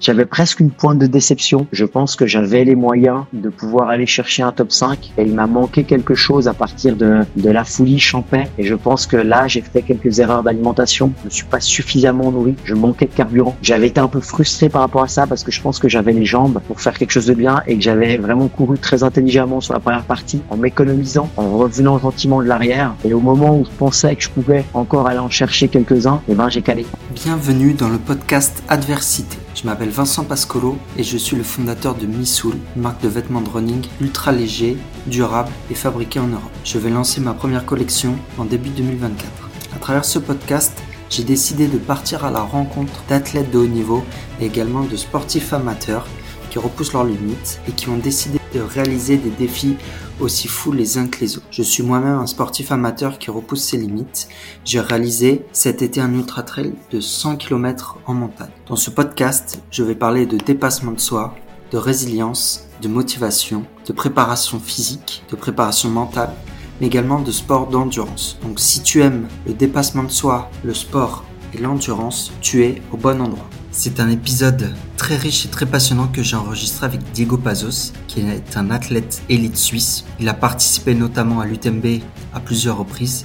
J'avais presque une pointe de déception. Je pense que j'avais les moyens de pouvoir aller chercher un top 5 et il m'a manqué quelque chose à partir de, de la folie champais. Et je pense que là, j'ai fait quelques erreurs d'alimentation. Je ne suis pas suffisamment nourri. Je manquais de carburant. J'avais été un peu frustré par rapport à ça parce que je pense que j'avais les jambes pour faire quelque chose de bien et que j'avais vraiment couru très intelligemment sur la première partie en m'économisant, en revenant gentiment de l'arrière. Et au moment où je pensais que je pouvais encore aller en chercher quelques-uns, eh ben j'ai calé. Bienvenue dans le podcast Adversité. Je m'appelle Vincent Pascolo et je suis le fondateur de Missoul, marque de vêtements de running ultra léger, durable et fabriqué en Europe. Je vais lancer ma première collection en début 2024. À travers ce podcast, j'ai décidé de partir à la rencontre d'athlètes de haut niveau et également de sportifs amateurs qui repoussent leurs limites et qui ont décidé de réaliser des défis aussi fous les uns que les autres. Je suis moi-même un sportif amateur qui repousse ses limites. J'ai réalisé cet été un ultra trail de 100 km en montagne. Dans ce podcast, je vais parler de dépassement de soi, de résilience, de motivation, de préparation physique, de préparation mentale, mais également de sport d'endurance. Donc si tu aimes le dépassement de soi, le sport et l'endurance, tu es au bon endroit. C'est un épisode très riche et très passionnant que j'ai enregistré avec Diego Pazos, qui est un athlète élite suisse. Il a participé notamment à l'UTMB à plusieurs reprises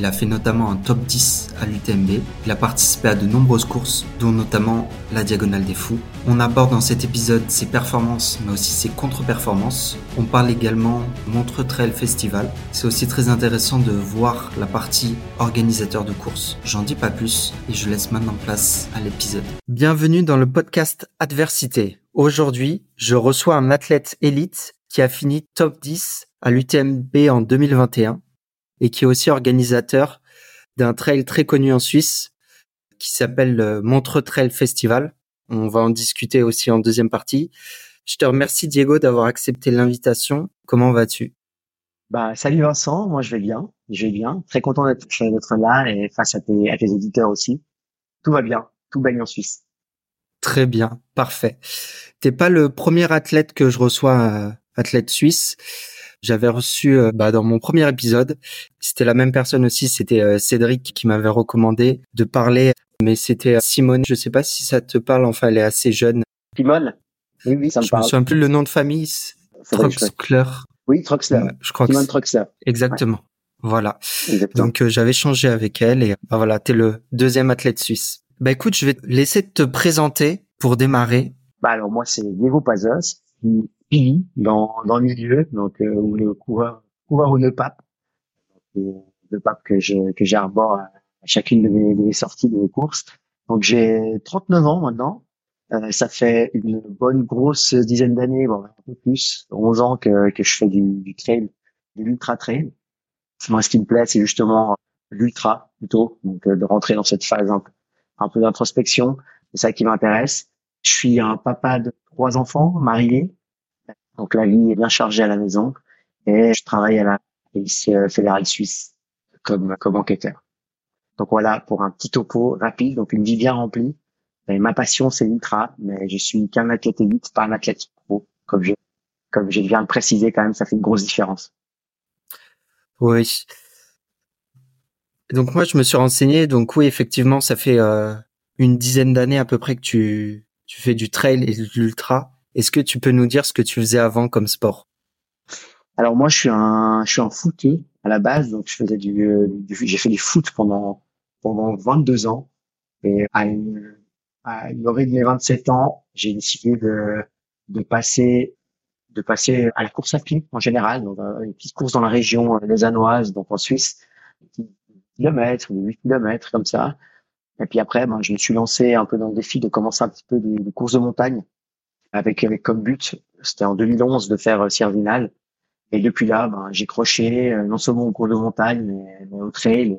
il a fait notamment un top 10 à l'UTMB. Il a participé à de nombreuses courses, dont notamment la Diagonale des Fous. On aborde dans cet épisode ses performances, mais aussi ses contre-performances. On parle également Montreux Trail Festival. C'est aussi très intéressant de voir la partie organisateur de courses. J'en dis pas plus et je laisse maintenant place à l'épisode. Bienvenue dans le podcast Adversité. Aujourd'hui, je reçois un athlète élite qui a fini top 10 à l'UTMB en 2021 et qui est aussi organisateur d'un trail très connu en Suisse qui s'appelle le Montreux Trail Festival. On va en discuter aussi en deuxième partie. Je te remercie Diego d'avoir accepté l'invitation. Comment vas-tu? Bah salut Vincent, moi je vais bien, je vais bien, très content d'être là et face à tes, à tes éditeurs aussi. Tout va bien, tout baigne en Suisse. Très bien, parfait. T'es pas le premier athlète que je reçois, euh, athlète suisse. J'avais reçu euh, bah, dans mon premier épisode, c'était la même personne aussi, c'était euh, Cédric qui m'avait recommandé de parler, mais c'était euh, Simone. Je sais pas si ça te parle. Enfin, elle est assez jeune. Simone? Oui, oui, ça me parle. Je me souviens plus le nom de famille. Troxler. Oui, Troxler. je crois Simone Troxler. Exactement. Voilà. Donc j'avais changé avec elle et bah voilà, t'es le deuxième athlète suisse. Bah écoute, je vais te laisser te présenter pour démarrer. Bah alors moi c'est Diego Pazos, dans, dans le milieu, donc euh, ou le coureur, coureur ou le pape, le pape que je que j'arbore à, chacune de mes, sorties, de mes courses. Donc j'ai 39 ans maintenant. Euh, ça fait une bonne grosse dizaine d'années, bon, un peu plus, 11 ans que, que je fais du, du trail, de l'ultra trail. Moi, ce qui me plaît, c'est justement l'ultra plutôt, donc euh, de rentrer dans cette phase un un peu d'introspection. C'est ça qui m'intéresse. Je suis un papa de trois enfants, marié, donc la vie est bien chargée à la maison et je travaille à la police euh, fédérale suisse comme comme enquêteur. Donc voilà pour un petit topo rapide, donc une vie bien remplie. Et ma passion c'est l'ultra, mais je suis qu'un athlète élite, pas un athlète pro, comme je comme je viens de préciser quand même, ça fait une grosse différence. Oui. Donc moi je me suis renseigné, donc oui effectivement ça fait euh, une dizaine d'années à peu près que tu tu fais du trail et de l'ultra. Est-ce que tu peux nous dire ce que tu faisais avant comme sport? Alors moi, je suis un, je suis un footé à la base, donc je faisais du, euh, j'ai fait du foot pendant pendant 22 ans. Et à une, à une de mes 27 ans, j'ai décidé de de passer de passer à la course à pied en général, donc euh, une petite course dans la région euh, Anoises, donc en Suisse, 10 kilomètres, 8 kilomètres comme ça. Et puis après, ben, je me suis lancé un peu dans le défi de commencer un petit peu des courses de montagne avec, avec comme but, c'était en 2011 de faire euh, Et depuis là, ben, j'ai croché euh, non seulement au cours de montagne, mais, mais au trail.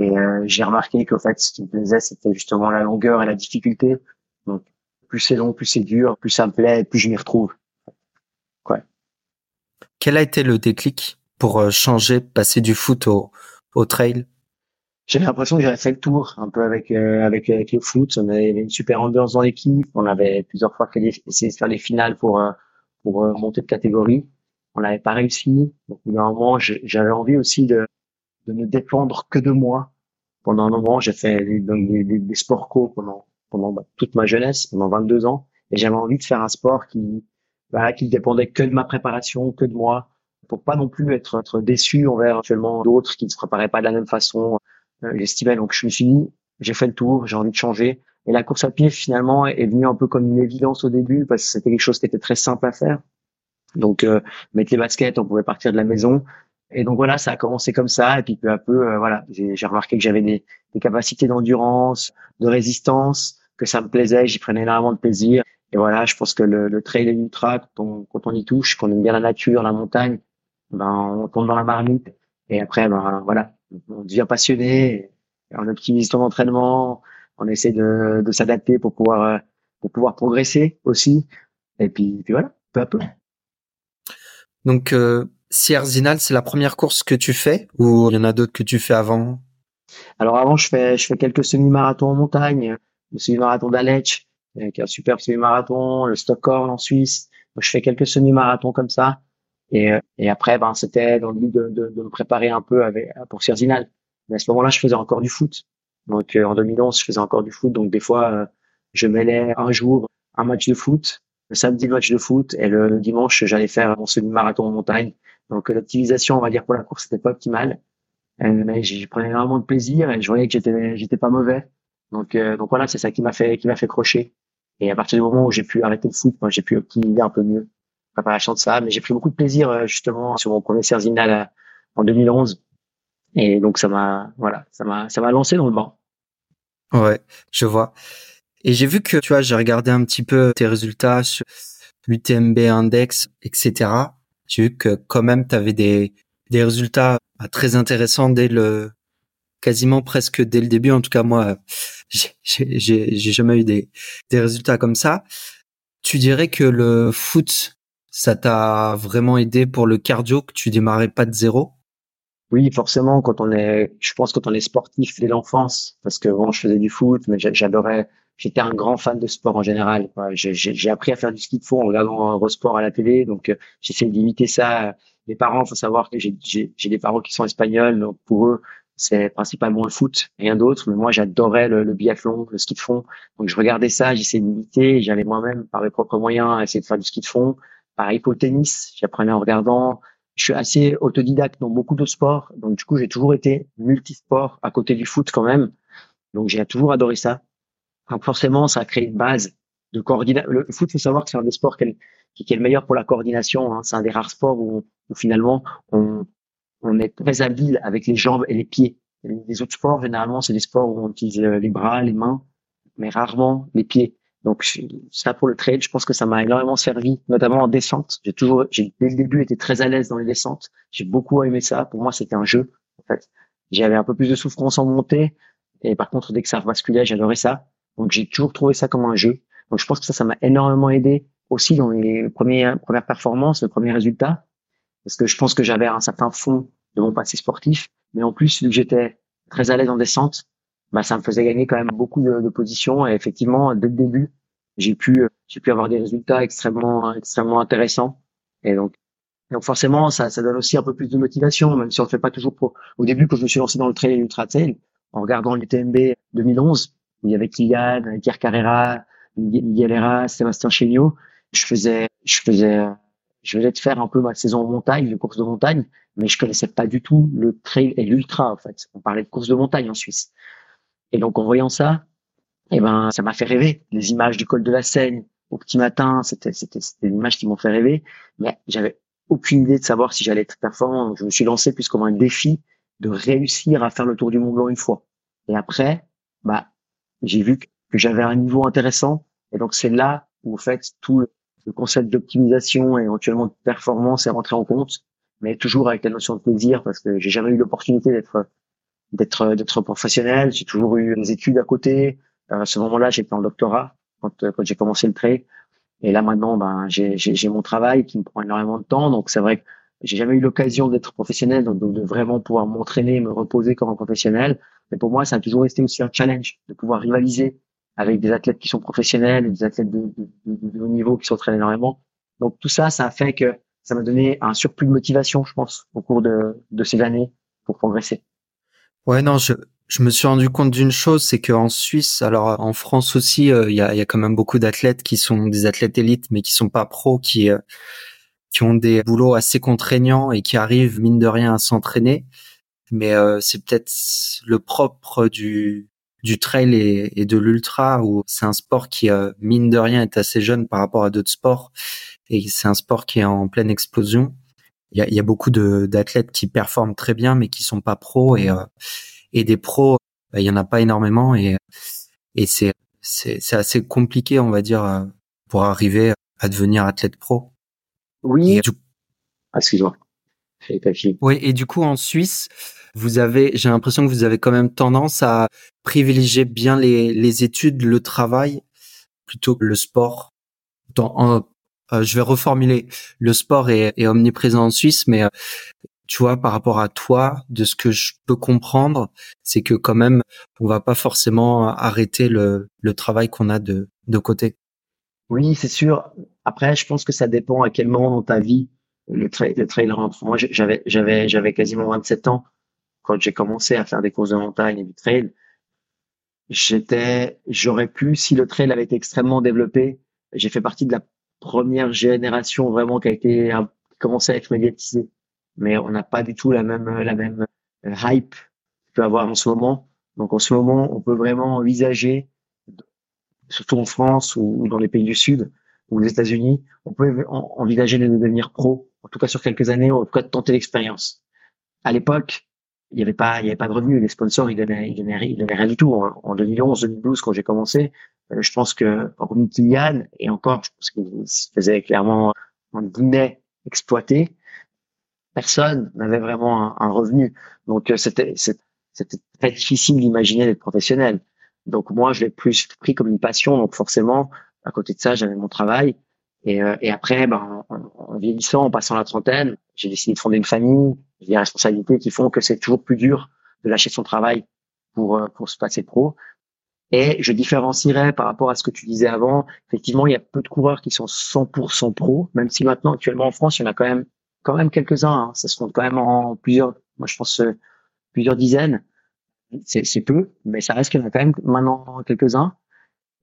Et, euh, j'ai remarqué qu'au fait, ce qui me plaisait, c'était justement la longueur et la difficulté. Donc, plus c'est long, plus c'est dur, plus ça me plaît, plus je m'y retrouve. Ouais. Quel a été le déclic pour euh, changer, passer du foot au, au trail? J'avais l'impression que j'avais fait le tour un peu avec euh, avec, avec le foot. On avait une super ambiance dans l'équipe. On avait plusieurs fois essayé de faire les finales pour euh, pour euh, monter de catégorie. On n'avait pas réussi. Donc, au moment, j'avais envie aussi de de ne dépendre que de moi. Pendant un moment, j'ai fait des, des, sports co pendant pendant bah, toute ma jeunesse, pendant 22 ans. et j'avais envie de faire un sport qui, bah, qui dépendait que de ma préparation, que de moi, pour pas non plus être, être déçu envers éventuellement d'autres qui ne se préparaient pas de la même façon. Euh, J'estimais donc je me suis dit, j'ai fait le tour, j'ai envie de changer. Et la course à pied finalement est venue un peu comme une évidence au début parce que c'était quelque chose qui était très simple à faire. Donc euh, mettre les baskets, on pouvait partir de la maison. Et donc voilà, ça a commencé comme ça. Et puis peu à peu, euh, voilà, j'ai remarqué que j'avais des, des, capacités d'endurance, de résistance, que ça me plaisait, j'y prenais énormément de plaisir. Et voilà, je pense que le, le trail et l'ultra, quand on, quand on y touche, qu'on aime bien la nature, la montagne, ben on tombe dans la marmite. Et après, ben voilà, on devient passionné, on optimise son entraînement, on essaie de, de s'adapter pour pouvoir euh, pour pouvoir progresser aussi. Et puis, puis voilà, peu à peu. Donc, euh, Sierzinal, c'est la première course que tu fais ou il y en a d'autres que tu fais avant? Alors avant, je fais je fais quelques semi-marathons en montagne, le semi-marathon d'Aletsch, euh, qui est un super semi-marathon, le Stockholm en Suisse. Donc, je fais quelques semi-marathons comme ça. Et, euh, et après, ben, c'était dans le but de, de, de, me préparer un peu avec, pour Sierzinal. Mais à ce moment-là, je faisais encore du foot. Donc euh, en 2011, je faisais encore du foot. Donc des fois, euh, je mêlais un jour un match de foot, le samedi le match de foot et le, dimanche, j'allais faire mon semi-marathon en montagne. Donc l'optimisation, on va dire pour la course, c'était pas optimal. mais j'y prenais énormément de plaisir et je voyais que j'étais j'étais pas mauvais. Donc donc voilà, c'est ça qui m'a fait qui m'a fait crocher. Et à partir du moment où j'ai pu arrêter le foot, moi j'ai pu optimiser un peu mieux préparation de ça. Mais j'ai pris beaucoup de plaisir justement sur mon premier Serzinal en 2011 et donc ça m'a voilà, ça m'a ça m'a lancé dans le banc. Ouais, je vois. Et j'ai vu que tu vois, j'ai regardé un petit peu tes résultats sur l'UTMB index, etc. J'ai vu que quand même tu avais des des résultats bah, très intéressants dès le quasiment presque dès le début. En tout cas, moi, j'ai jamais eu des des résultats comme ça. Tu dirais que le foot, ça t'a vraiment aidé pour le cardio, que tu démarrais pas de zéro? Oui, forcément, quand on est, je pense quand on est sportif dès l'enfance, parce que bon, je faisais du foot, mais j'adorais, j'étais un grand fan de sport en général. J'ai appris à faire du ski de fond en regardant Eurosport à la télé, donc euh, j'essaie d'imiter ça. Les parents, faut savoir que j'ai des parents qui sont espagnols, donc pour eux, c'est principalement le foot, rien d'autre. Mais moi, j'adorais le, le, biathlon, le ski de fond. Donc je regardais ça, j'essayais d'imiter. J'allais moi-même, par mes propres moyens, essayer de faire du ski de fond. Pareil pour le tennis, j'apprenais en regardant je suis assez autodidacte dans beaucoup de sports. Donc, du coup, j'ai toujours été multisport à côté du foot quand même. Donc, j'ai toujours adoré ça. Donc, forcément, ça a créé une base de coordination. Le foot, faut savoir que c'est un des sports qui est, le meilleur pour la coordination. Hein. C'est un des rares sports où, finalement, on, on est très habile avec les jambes et les pieds. Les autres sports, généralement, c'est des sports où on utilise les bras, les mains, mais rarement les pieds. Donc ça pour le trail, je pense que ça m'a énormément servi, notamment en descente. J'ai toujours, j'ai dès le début été très à l'aise dans les descentes. J'ai beaucoup aimé ça. Pour moi, c'était un jeu. En fait, j'avais un peu plus de souffrance en montée, et par contre, dès que ça basculait, j'adorais ça. Donc j'ai toujours trouvé ça comme un jeu. Donc je pense que ça, ça m'a énormément aidé aussi dans premières premières performances, les premiers résultats, parce que je pense que j'avais un certain fond de mon passé sportif, mais en plus, vu que j'étais très à l'aise en descente, bah, ça me faisait gagner quand même beaucoup de, de positions. Et effectivement, dès le début, j'ai pu, j'ai pu avoir des résultats extrêmement, extrêmement intéressants. Et donc, donc forcément, ça, ça donne aussi un peu plus de motivation, même si on ne fait pas toujours pro. Au début, quand je me suis lancé dans le trail et l'ultra trail, en regardant l'UTMB 2011, où il y avait Kylian, Pierre Carrera, Miguel Herra, Sébastien Chéniaud, je faisais, je faisais, je venais de faire un peu ma saison en montagne, de course de montagne, mais je connaissais pas du tout le trail et l'ultra, en fait. On parlait de course de montagne en Suisse. Et donc, en voyant ça, eh ben, ça m'a fait rêver. Les images du col de la Seine au petit matin, c'était, c'était, des images qui m'ont fait rêver. Mais j'avais aucune idée de savoir si j'allais être performant. Je me suis lancé plus comme un défi de réussir à faire le tour du Mont Blanc une fois. Et après, bah, j'ai vu que j'avais un niveau intéressant. Et donc, c'est là où, en fait, tout le concept d'optimisation et éventuellement de performance est rentré en compte, mais toujours avec la notion de plaisir parce que j'ai jamais eu l'opportunité d'être d'être d'être professionnel. J'ai toujours eu des études à côté. Euh, à ce moment-là, j'étais en doctorat quand, euh, quand j'ai commencé le trail. Et là maintenant, ben j'ai mon travail qui me prend énormément de temps. Donc c'est vrai que j'ai jamais eu l'occasion d'être professionnel, donc de, vraiment pouvoir m'entraîner, me reposer comme un professionnel. Mais pour moi, ça a toujours resté aussi un challenge de pouvoir rivaliser avec des athlètes qui sont professionnels, des athlètes de, de, de, haut niveau qui s'entraînent énormément. Donc tout ça, ça a fait que ça m'a donné un surplus de motivation, je pense, au cours de, de ces années pour progresser. Ouais, non, je, je me suis rendu compte d'une chose, c'est qu'en Suisse, alors en France aussi, il y, a, y, a, quand même beaucoup d'athlètes qui sont des athlètes élites, mais qui sont pas pros, qui qui ont des boulots assez contraignants et qui arrivent mine de rien à s'entraîner. Mais c'est peut-être le propre du du trail et, de l'ultra où c'est un sport qui mine de rien est assez jeune par rapport à d'autres sports et c'est un sport qui est en pleine explosion. Il y a, y a beaucoup d'athlètes qui performent très bien mais qui sont pas pros et et des pros bah, il y en a pas énormément et et c'est c'est assez compliqué on va dire pour arriver à devenir athlète pro. Oui. Ah, excuse-moi. Oui, et du coup en Suisse, vous avez, j'ai l'impression que vous avez quand même tendance à privilégier bien les, les études, le travail, plutôt que le sport. Dans, euh, je vais reformuler. Le sport est, est, omniprésent en Suisse, mais euh, tu vois, par rapport à toi, de ce que je peux comprendre, c'est que quand même, on va pas forcément arrêter le, le travail qu'on a de, de côté. Oui, c'est sûr. Après, je pense que ça dépend à quel moment dans ta vie le, trail, le trail rentre. Moi, j'avais, j'avais, j'avais quasiment 27 ans quand j'ai commencé à faire des courses de montagne et du trail. J'étais, j'aurais pu, si le trail avait été extrêmement développé, j'ai fait partie de la première génération vraiment qui a été, qui commençait à être médiatisée. Mais on n'a pas du tout la même, la même euh, hype qu'on peut avoir en ce moment. Donc, en ce moment, on peut vraiment envisager, surtout en France ou dans les pays du Sud, ou les États-Unis, on peut envisager de devenir pro, en tout cas sur quelques années, ou en tout cas de tenter l'expérience. À l'époque, il n'y avait pas, il y avait pas de revenus. Les sponsors, ils donnaient, ils donnaient, ils donnaient rien du tout. En 2011, 2012, quand j'ai commencé, euh, je pense que Romy Kylian, et encore, je pense qu'il se faisait clairement, en guillemets, exploiter. Personne n'avait vraiment un, revenu. Donc, euh, c'était, c'était très difficile d'imaginer d'être professionnel. Donc, moi, je l'ai plus pris comme une passion. Donc, forcément, à côté de ça, j'avais mon travail. Et, euh, et après, ben, en, vieillissant, en passant la trentaine, j'ai décidé de fonder une famille. J'ai des responsabilités qui font que c'est toujours plus dur de lâcher son travail pour euh, pour se passer pro. Et je différencierais par rapport à ce que tu disais avant. Effectivement, il y a peu de coureurs qui sont 100% pro, même si maintenant, actuellement en France, il y en a quand même quand même quelques-uns. Hein. Ça se compte quand même en plusieurs, moi je pense euh, plusieurs dizaines. C'est peu, mais ça reste qu'il y en a quand même maintenant quelques-uns.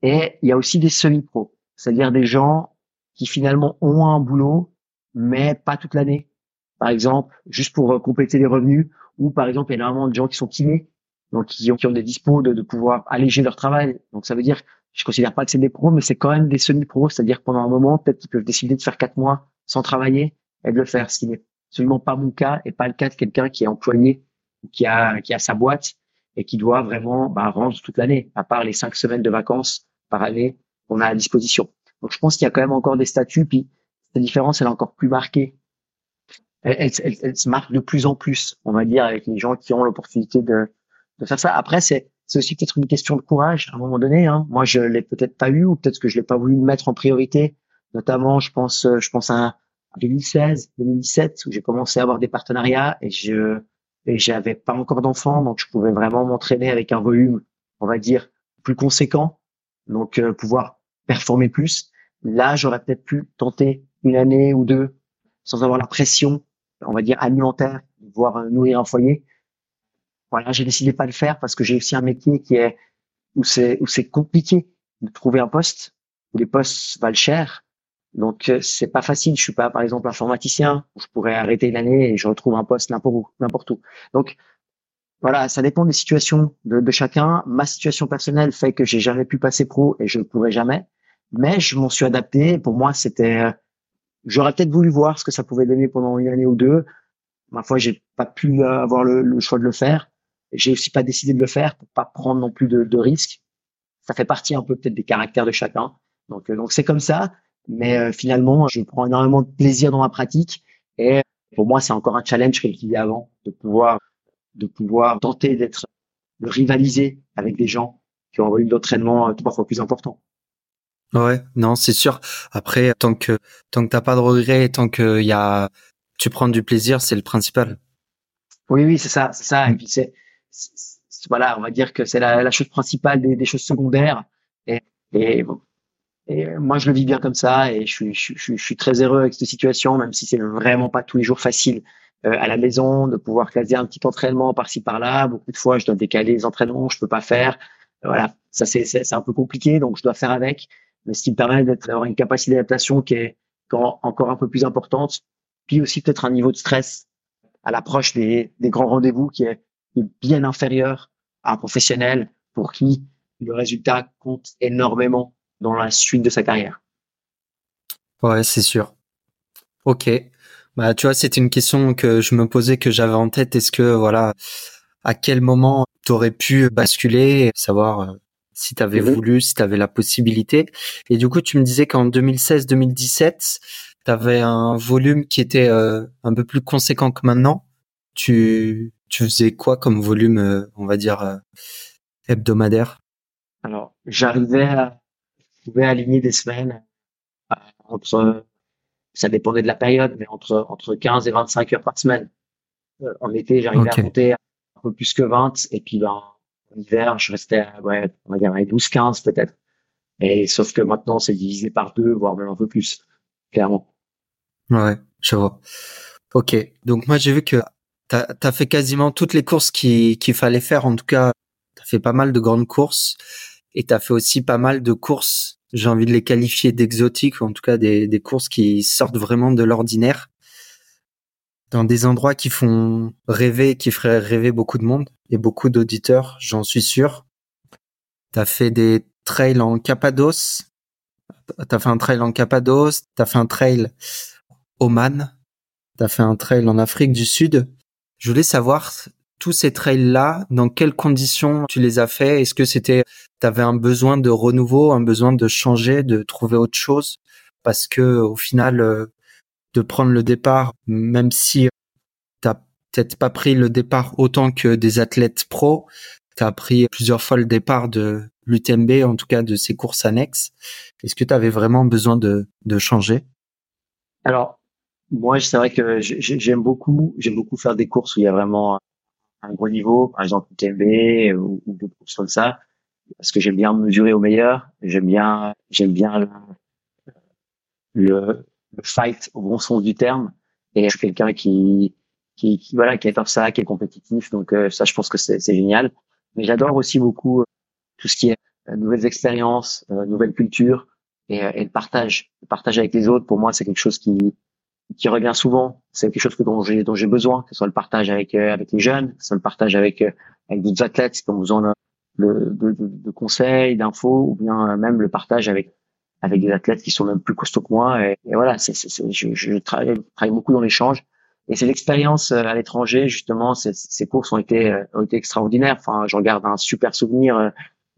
Et il y a aussi des semi-pros, c'est-à-dire des gens qui finalement ont un boulot, mais pas toute l'année. Par exemple, juste pour euh, compléter les revenus, ou par exemple, il y a énormément de gens qui sont kinés, donc qui ont, qui ont des dispos de, de, pouvoir alléger leur travail. Donc ça veut dire, je considère pas que c'est des pros, mais c'est quand même des semi-pros, c'est-à-dire pendant un moment, peut-être qu'ils peuvent décider de faire quatre mois sans travailler et de le faire, ce qui n'est absolument pas mon cas et pas le cas de quelqu'un qui est employé, qui a, qui a sa boîte et qui doit vraiment bah, rendre toute l'année, à part les cinq semaines de vacances par année qu'on a à disposition. Donc je pense qu'il y a quand même encore des statuts, puis cette différence, elle est encore plus marquée. Elle, elle, elle, se marque de plus en plus, on va dire, avec les gens qui ont l'opportunité de, de faire ça. Après, c'est c'est aussi peut-être une question de courage à un moment donné. Hein. Moi, je l'ai peut-être pas eu, ou peut-être que je l'ai pas voulu mettre en priorité. Notamment, je pense, je pense à 2016, 2017, où j'ai commencé à avoir des partenariats et je et j'avais pas encore d'enfants, donc je pouvais vraiment m'entraîner avec un volume, on va dire, plus conséquent donc euh, pouvoir performer plus. Là, j'aurais peut-être pu tenter une année ou deux sans avoir la pression, on va dire alimentaire, voire euh, nourrir un foyer. Voilà, j'ai décidé de pas le faire parce que j'ai aussi un métier qui est où c'est où c'est compliqué de trouver un poste où les postes valent cher. Donc euh, c'est pas facile. Je suis pas par exemple informaticien où je pourrais arrêter l'année et je retrouve un poste n'importe où, n'importe où. Donc voilà, ça dépend des situations de, chacun. Ma situation personnelle fait que j'ai jamais pu passer pro et je ne pourrai jamais, mais je m'en suis adapté. Pour moi, c'était, euh, j'aurais peut-être voulu voir ce que ça pouvait donner pendant une année ou deux. Ma foi, j'ai pas pu avoir le, choix de le faire. J'ai aussi pas décidé de le faire pour pas prendre non plus de, risques. Ça fait partie un peu peut-être des caractères de chacun. Donc, euh, donc c'est comme ça. Mais euh, finalement, je prends énormément de plaisir dans ma pratique. Et pour moi, c'est encore un challenge, comme je disais avant, de pouvoir de pouvoir tenter d'être, de rivaliser avec des gens qui ont un volume d'entraînement euh, trois fois plus important. Ouais, non, c'est sûr. Après, tant que tant que t'as pas de regrets, tant que y a, tu prends du plaisir, c'est le principal. Oui, oui, c'est ça, c'est ça. Et puis c'est, voilà, on va dire que c'est la, la, chose principale des, des, choses secondaires. Et, et, et moi, je le vis bien comme ça, et je suis, je, je, je suis très heureux avec cette situation, même si c'est vraiment pas tous les jours facile. euh, à la maison, de pouvoir caser un petit entraînement par-ci par-là. Beaucoup de fois, je dois décaler les entraînements, je peux pas faire. Voilà, ça c'est c'est un peu compliqué, donc je dois faire avec. Mais ce qui me permet d'avoir une capacité d'adaptation qui est encore un peu plus importante. Puis aussi peut-être un niveau de stress à l'approche des, des grands rendez-vous qui est, est bien inférieur à un professionnel pour qui le résultat compte énormément dans la suite de sa carrière. Ouais, c'est sûr. Ok. Bah, tu vois, c'était une question que je me posais, que j'avais en tête. Est-ce que, voilà, à quel moment tu aurais pu basculer, savoir euh, si tu avais mhm. voulu, si tu avais la possibilité. Et du coup, tu me disais qu'en 2016-2017, tu avais un volume qui était euh, un peu plus conséquent que maintenant. Tu, tu faisais quoi comme volume, euh, on va dire, hebdomadaire? Alors, j'arrivais à, je pouvais aligner des semaines entre ça dépendait de la période, mais entre, entre 15 et 25 heures par semaine. Euh, en été, j'arrivais à monter un peu plus que 20, et puis ben, en hiver, je restais à, ouais, on va dire à 12, 15 peut-être. Et sauf que maintenant, c'est divisé par deux, voire même un peu plus, clairement. Ouais, je vois. Ok. Donc moi, j'ai vu que tu as, fait quasiment toutes les courses qu'il fallait faire. En tout cas, tu as fait pas mal de grandes courses et tu as fait aussi pas mal de courses j'ai envie de les qualifier d'exotiques, en tout cas des, des courses qui sortent vraiment de l'ordinaire, dans des endroits qui font rêver, qui feraient rêver beaucoup de monde et beaucoup d'auditeurs, j'en suis sûr. T'as fait des trails en Cappadoce, t'as fait un trail en Cappadoce, t'as fait un trail Oman, t'as fait un trail en Afrique du Sud. Je voulais savoir tous ces trails-là, dans quelles conditions tu les as fait Est-ce que c'était, tu avais un besoin de renouveau, un besoin de changer, de trouver autre chose? Parce que au final, euh, de prendre le départ, même si t'as peut-être pas pris le départ autant que des athlètes pros, tu as pris plusieurs fois le départ de l'UTMB, en tout cas de ces courses annexes. Est-ce que tu avais vraiment besoin de, de changer? Alors, moi, c'est vrai que j'aime beaucoup, j'aime beaucoup faire des courses où il y a vraiment un gros niveau, par exemple TMB ou, ou des courses comme ça, parce que j'aime bien mesurer au meilleur, j'aime bien, j'aime bien le, le, fight au bon sens du terme, et je suis quelqu'un qui, qui, qui, voilà, qui adore ça, qui est compétitif, donc euh, ça, je pense que c'est génial. Mais j'adore aussi beaucoup euh, tout ce qui est euh, nouvelles expériences, nouvelles cultures et, et le partage. Le partage avec les autres, pour moi, c'est quelque chose qui, qui revient souvent. C'est quelque chose que dont j'ai dont j'ai besoin, que ce soit le partage avec euh, avec les jeunes, que ce soit le partage avec euh, avec d'autres athlètes qui ont besoin de, de, de, conseils, d'infos, ou bien euh, même le partage avec avec des athlètes qui sont même plus costauds que moi. Et, voilà, c'est, je, je travaille, travaille beaucoup dans l'échange. Et c'est l'expérience à l'étranger, justement, ces, ces courses ont été ont été extraordinaires. Enfin, je regarde un super souvenir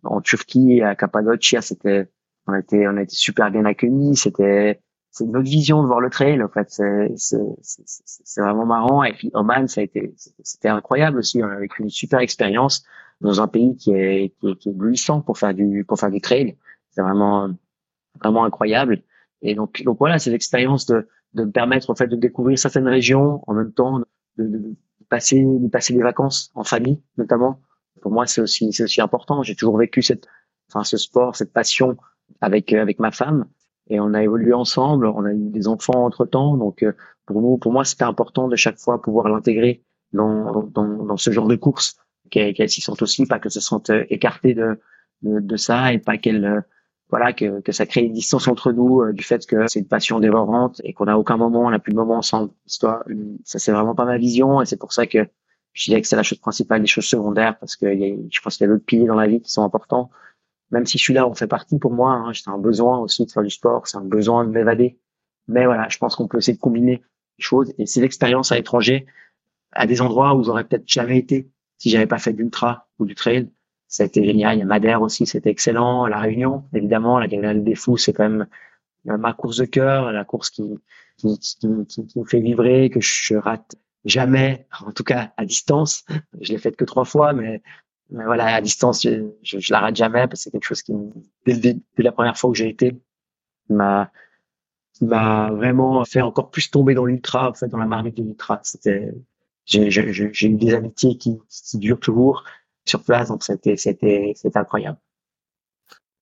en Turquie, à Cappadocia, c'était on a été on a été super bien accueillis. C'était c'est notre vision de voir le trail en fait. C'est vraiment marrant. Et puis Oman ça a été c'était incroyable aussi on a vécu une super expérience dans un pays qui est qui est, qui est pour faire du pour faire du trail. C'est vraiment vraiment incroyable. Et donc donc voilà c'est l'expérience de de me permettre en fait de découvrir certaines régions en même temps de, de, passer de passer des vacances en famille notamment. Pour moi c'est aussi c'est aussi important. J'ai toujours vécu cette enfin ce sport cette passion avec avec ma femme et on a évolué ensemble, on a eu des enfants entre temps, donc euh, pour nous, pour moi, c'était important de chaque fois pouvoir l'intégrer dans, dans, dans, ce genre de course, qu'elle s'y sente aussi, pas que se sente euh, écartée de, de, de ça et pas qu'elle euh, voilà que, que ça crée une distance entre nous du fait que c'est une passion dévorante et qu'on n'a aucun moment, on n'a plus de moment ensemble. Ça, c'est vraiment pas ma vision et c'est pour ça que je dirais que c'est la chose principale, les choses secondaires, parce que je pense qu'il y a d'autres piliers dans la vie qui sont importants même si celui-là on fait partie pour moi, hein, c'est un besoin aussi de faire du sport, c'est un besoin de m'évader. Mais voilà, je pense qu'on peut essayer de combiner les choses et c'est l'expérience à l'étranger, à des endroits où j'aurais peut-être jamais été si j'avais pas fait d'ultra ou du trail. Ça a été génial. Il y a Madère aussi, c'était excellent. La Réunion, évidemment, la Diagonale des Fous, c'est quand même ma course de cœur, la course qui, qui, qui, fait vibrer, que je rate jamais, en tout cas à distance. Je l'ai faite que trois fois, mais mais voilà, à distance, je, je, je la rate jamais parce que c'est quelque chose qui, dès, dès, la première fois que j'ai été, m'a m'a vraiment fait encore plus tomber dans l'ultra, en fait, dans la marmite de l'ultra. C'était, j'ai, j'ai, eu des amitiés qui, qui durent toujours sur place, donc c'était, c'était, c'était incroyable.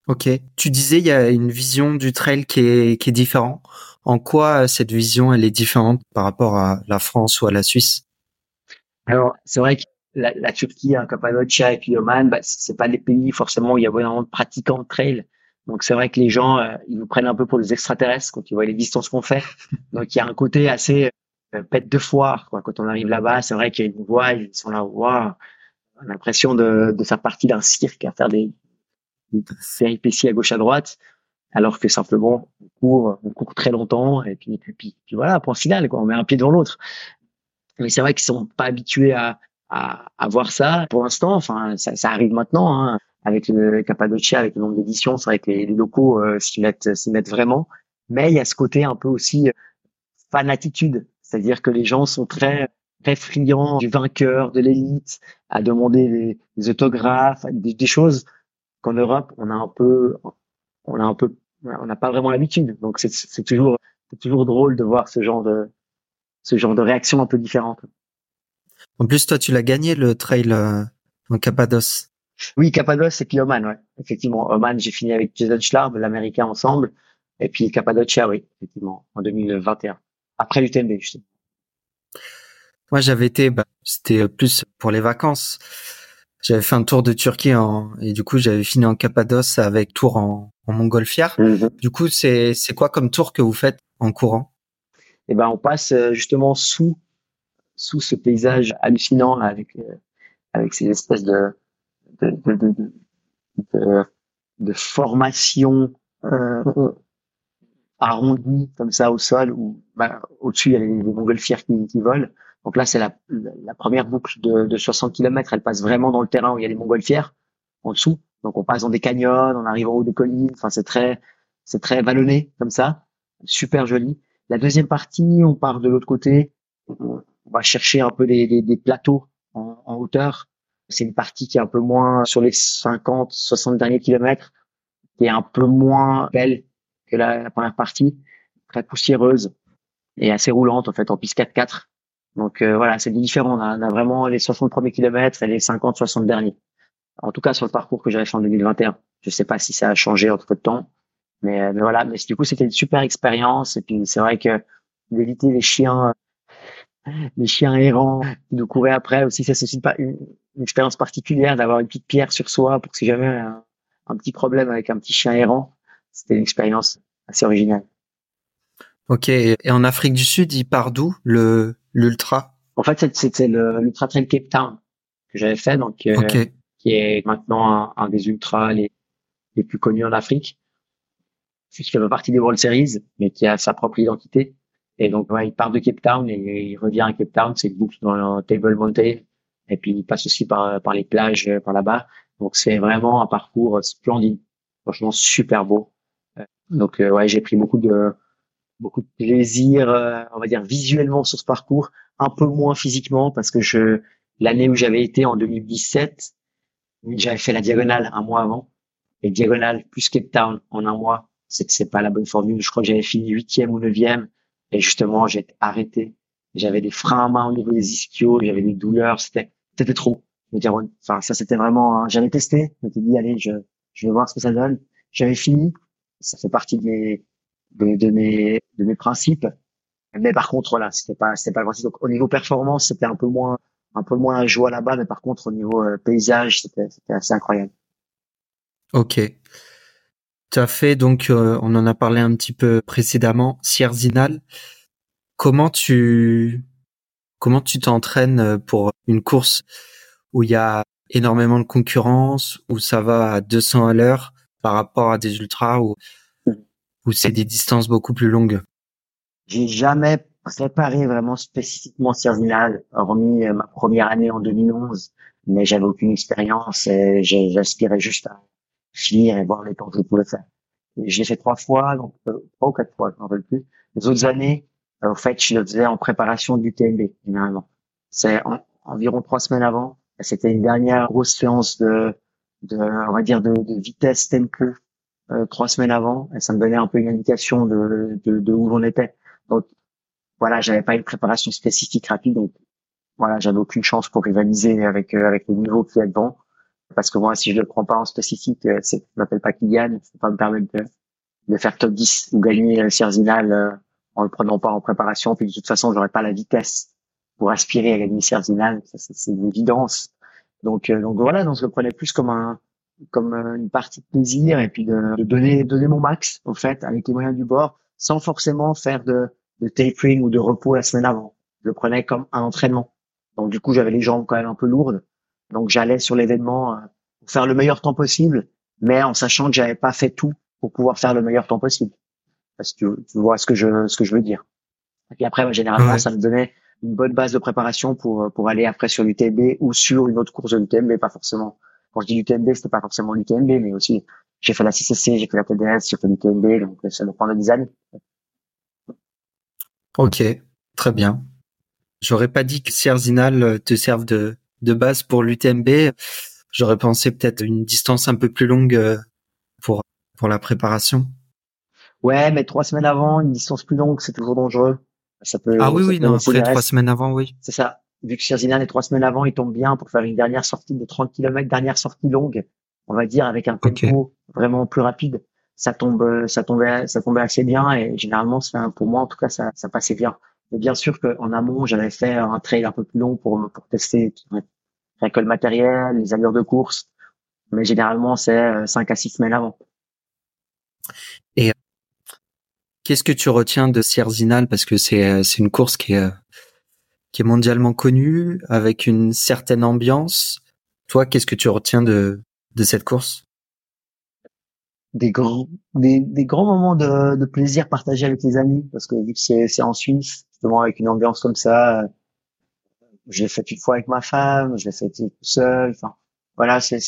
Ok. Tu disais il y a une vision du trail qui est qui est différente. En quoi cette vision elle est différente par rapport à la France ou à la Suisse? Alors c'est vrai que la, la Turquie, hein, Cappadocia et puis Oman, bah, c'est pas des pays forcément où il y a énormément de pratiquants de trail. Donc c'est vrai que les gens euh, ils nous prennent un peu pour des extraterrestres quand ils voient les distances qu'on fait. Donc il y a un côté assez euh, pète de foire quoi. Quand on arrive là-bas, c'est vrai qu'il y a une voie, ils sont là, waouh, on a l'impression de, de faire partie d'un cirque à faire des, péripéties à gauche à droite, alors que simplement on court, on court très longtemps et puis puis, puis, puis voilà, point final quoi, on met un pied devant l'autre. Mais c'est vrai qu'ils sont pas habitués à, à, à voir ça pour l'instant. Enfin, ça, ça, arrive maintenant hein, avec le Cappadocia, avec le nombre d'éditions. C'est vrai que les, locaux euh, s'y mettent, s'y mettent vraiment. Mais il y a ce côté un peu aussi euh, fanatitude, c'est-à-dire que les gens sont très très friands du vainqueur, de l'élite, à demander des, autographes, des, des choses qu'en Europe, on a un peu, on a un peu, on n'a pas vraiment l'habitude. Donc c'est toujours, c'est toujours drôle de voir ce genre de, ce genre de réaction un peu différente. En plus, toi, tu l'as gagné le trail euh, en Cappadoce. Oui, Cappadoce et puis Oman, ouais. Effectivement, Oman, j'ai fini avec Jason Schlarb, l'américain ensemble. Et puis Cappadocia, oui, effectivement, en 2021. Après l'UTMB, justement. Moi, j'avais été, bah, c'était plus pour les vacances. J'avais fait un tour de Turquie en, et du coup, j'avais fini en Cappadoce avec tour en, en montgolfière. Mhm. Du coup, c'est, c'est quoi comme tour que vous faites en courant? Eh ben, on passe euh, justement sous, sous ce paysage hallucinant, avec, euh, avec ces espèces de, de, de, formations, euh, arrondies comme ça au sol, où, bah, au-dessus, il y a les, les montgolfières qui, qui volent. Donc là, c'est la, première boucle de, de 60 km. Elle passe vraiment dans le terrain où il y a les montgolfières en dessous. Donc on passe dans des canyons, on arrive en haut des collines. Enfin, c'est très, c'est très vallonné comme ça, super joli. La deuxième partie, on part de l'autre côté. Va chercher un peu des, des, plateaux en, en hauteur. C'est une partie qui est un peu moins sur les 50, 60 derniers kilomètres, qui est un peu moins belle que la, la première partie, très poussiéreuse et assez roulante en fait en piste 4x4 donc euh, voilà, c'est différent. On a, on a, vraiment les 60 premiers kilomètres et les 50, 60 derniers. En tout cas sur le parcours que j'avais fait en 2021. Je sais pas si ça a changé entre temps, mais, euh, mais voilà. Mais du coup, c'était une super expérience. Et puis c'est vrai que d'éviter les chiens, les chiens errants, de courir après aussi, ça pas une, expérience particulière d'avoir une petite pierre sur soi pour que si jamais un, un petit problème avec un petit chien errant, c'était une expérience assez originale. Ok. Et en Afrique du Sud, il part d'où le l'ultra? En fait, c'était l'ultra trail Cape Town que j'avais fait, donc euh, qui est maintenant un, des ultras les, les plus connus en Afrique, qui fait partie des World Series, mais qui a sa propre identité. Et donc, ouais, il part de Cape Town et il revient à Cape Town, c'est une boucle dans Table Mountain, et puis il passe aussi par, par les plages euh, par là-bas. Donc, c'est vraiment un parcours splendide, franchement super beau. Euh, donc, ouais, j'ai pris beaucoup de beaucoup de plaisir, euh, on va dire visuellement sur ce parcours, un peu moins physiquement parce que je l'année où j'avais été en 2017, j'avais fait la diagonale un mois avant et diagonale plus Cape Town en un mois, c'est c'est pas la bonne formule. Je crois que j'avais fini huitième ou neuvième et justement j'ai arrêté. J'avais des freins à main au niveau des ischios, j'avais des douleurs, c'était c'était trop. Je enfin ça c'était vraiment, j'avais testé, je dit allez je je vais voir ce que ça donne. J'avais fini, ça fait partie de, de, mes de mes principes. Mais par contre, voilà, c'était pas c'était pas le Donc au niveau performance, c'était un peu moins un peu moins joie là-bas, mais par contre au niveau euh, paysage, c'était c'était assez incroyable. Ok. Tu as fait donc, euh, on en a parlé un petit peu précédemment, Sierzinal. Comment tu comment tu t'entraînes pour une course où il y a énormément de concurrence, où ça va à 200 à l'heure par rapport à des ultras où ou c'est des distances beaucoup plus longues? J'ai jamais préparé vraiment spécifiquement Sierzinal, hormis euh, ma première année en 2011, mais j'avais aucune expérience et j'aspirais juste à finir et voir les temps que je pouvais faire. J'ai fait trois fois, donc euh, trois ou quatre fois, je m'en rappelle plus. Les autres années, euh, au fait, je le faisais en préparation du TMB, généralement. C'est environ trois semaines avant. C'était une dernière grosse séance de, de on va dire, de, de vitesse tempo euh, trois semaines avant et ça me donnait un peu une indication de, de, de où on était. Donc voilà, j'avais pas une préparation spécifique rapide, donc voilà, j'avais aucune chance pour rivaliser avec euh, avec le niveau qui est devant. Parce que moi, si je le prends pas en spécifique, euh, c'est, je m'appelle pas Kylian, ça pas me permettre de, de faire top 10 ou gagner le Cerzinal euh, en le prenant pas en préparation. Puis de toute façon, j'aurais pas la vitesse pour aspirer à gagner Cerzinal. C'est une évidence. Donc, euh, donc voilà, donc je le prenais plus comme un, comme une partie de plaisir et puis de, de, donner, donner mon max, au fait, avec les moyens du bord, sans forcément faire de, de tapering ou de repos la semaine avant. Je le prenais comme un entraînement. Donc du coup, j'avais les jambes quand même un peu lourdes. Donc j'allais sur l'événement pour faire le meilleur temps possible, mais en sachant que j'avais pas fait tout pour pouvoir faire le meilleur temps possible. Parce que tu vois ce que je ce que je veux dire. Et puis après, généralement, ça me donnait une bonne base de préparation pour pour aller après sur l'UTMB ou sur une autre course de l'UTMB, pas forcément. Quand je dis l'UTMB, c'était pas forcément l'UTMB, mais aussi j'ai fait la CCC, j'ai fait la TDS, j'ai fait l'UTMB, donc ça me prend des années. Ok, très bien. J'aurais pas dit que Sierzinal te serve de, de base pour l'UTMB. J'aurais pensé peut-être une distance un peu plus longue euh, pour pour la préparation. Ouais, mais trois semaines avant, une distance plus longue, c'est toujours dangereux. Ça peut. Ah oui, oui, non, après trois semaines avant, oui. C'est ça. Vu que Sierzinan est trois semaines avant, il tombe bien pour faire une dernière sortie de 30 km, dernière sortie longue, on va dire avec un tempo vraiment plus rapide. Ça tombe, ça tombait, ça tombait assez bien et généralement, pour moi en tout cas, ça, ça passait bien. Mais bien sûr qu'en amont, j'avais fait un trail un peu plus long pour pour tester rien que le matériel, les allures de course. Mais généralement, c'est 5 euh, à 6 semaines avant. Et euh, qu'est-ce que tu retiens de Sierzinal Parce que c'est euh, c'est une course qui est qui est mondialement connue, avec une certaine ambiance. Toi, qu'est-ce que tu retiens de de cette course? Des grands des, des grands moments de, de plaisir partagés avec les amis parce que vu que c'est c'est en Suisse justement avec une ambiance comme ça je l'ai fait une fois avec ma femme, je l'ai fait tout seul. Enfin, voilà, c'est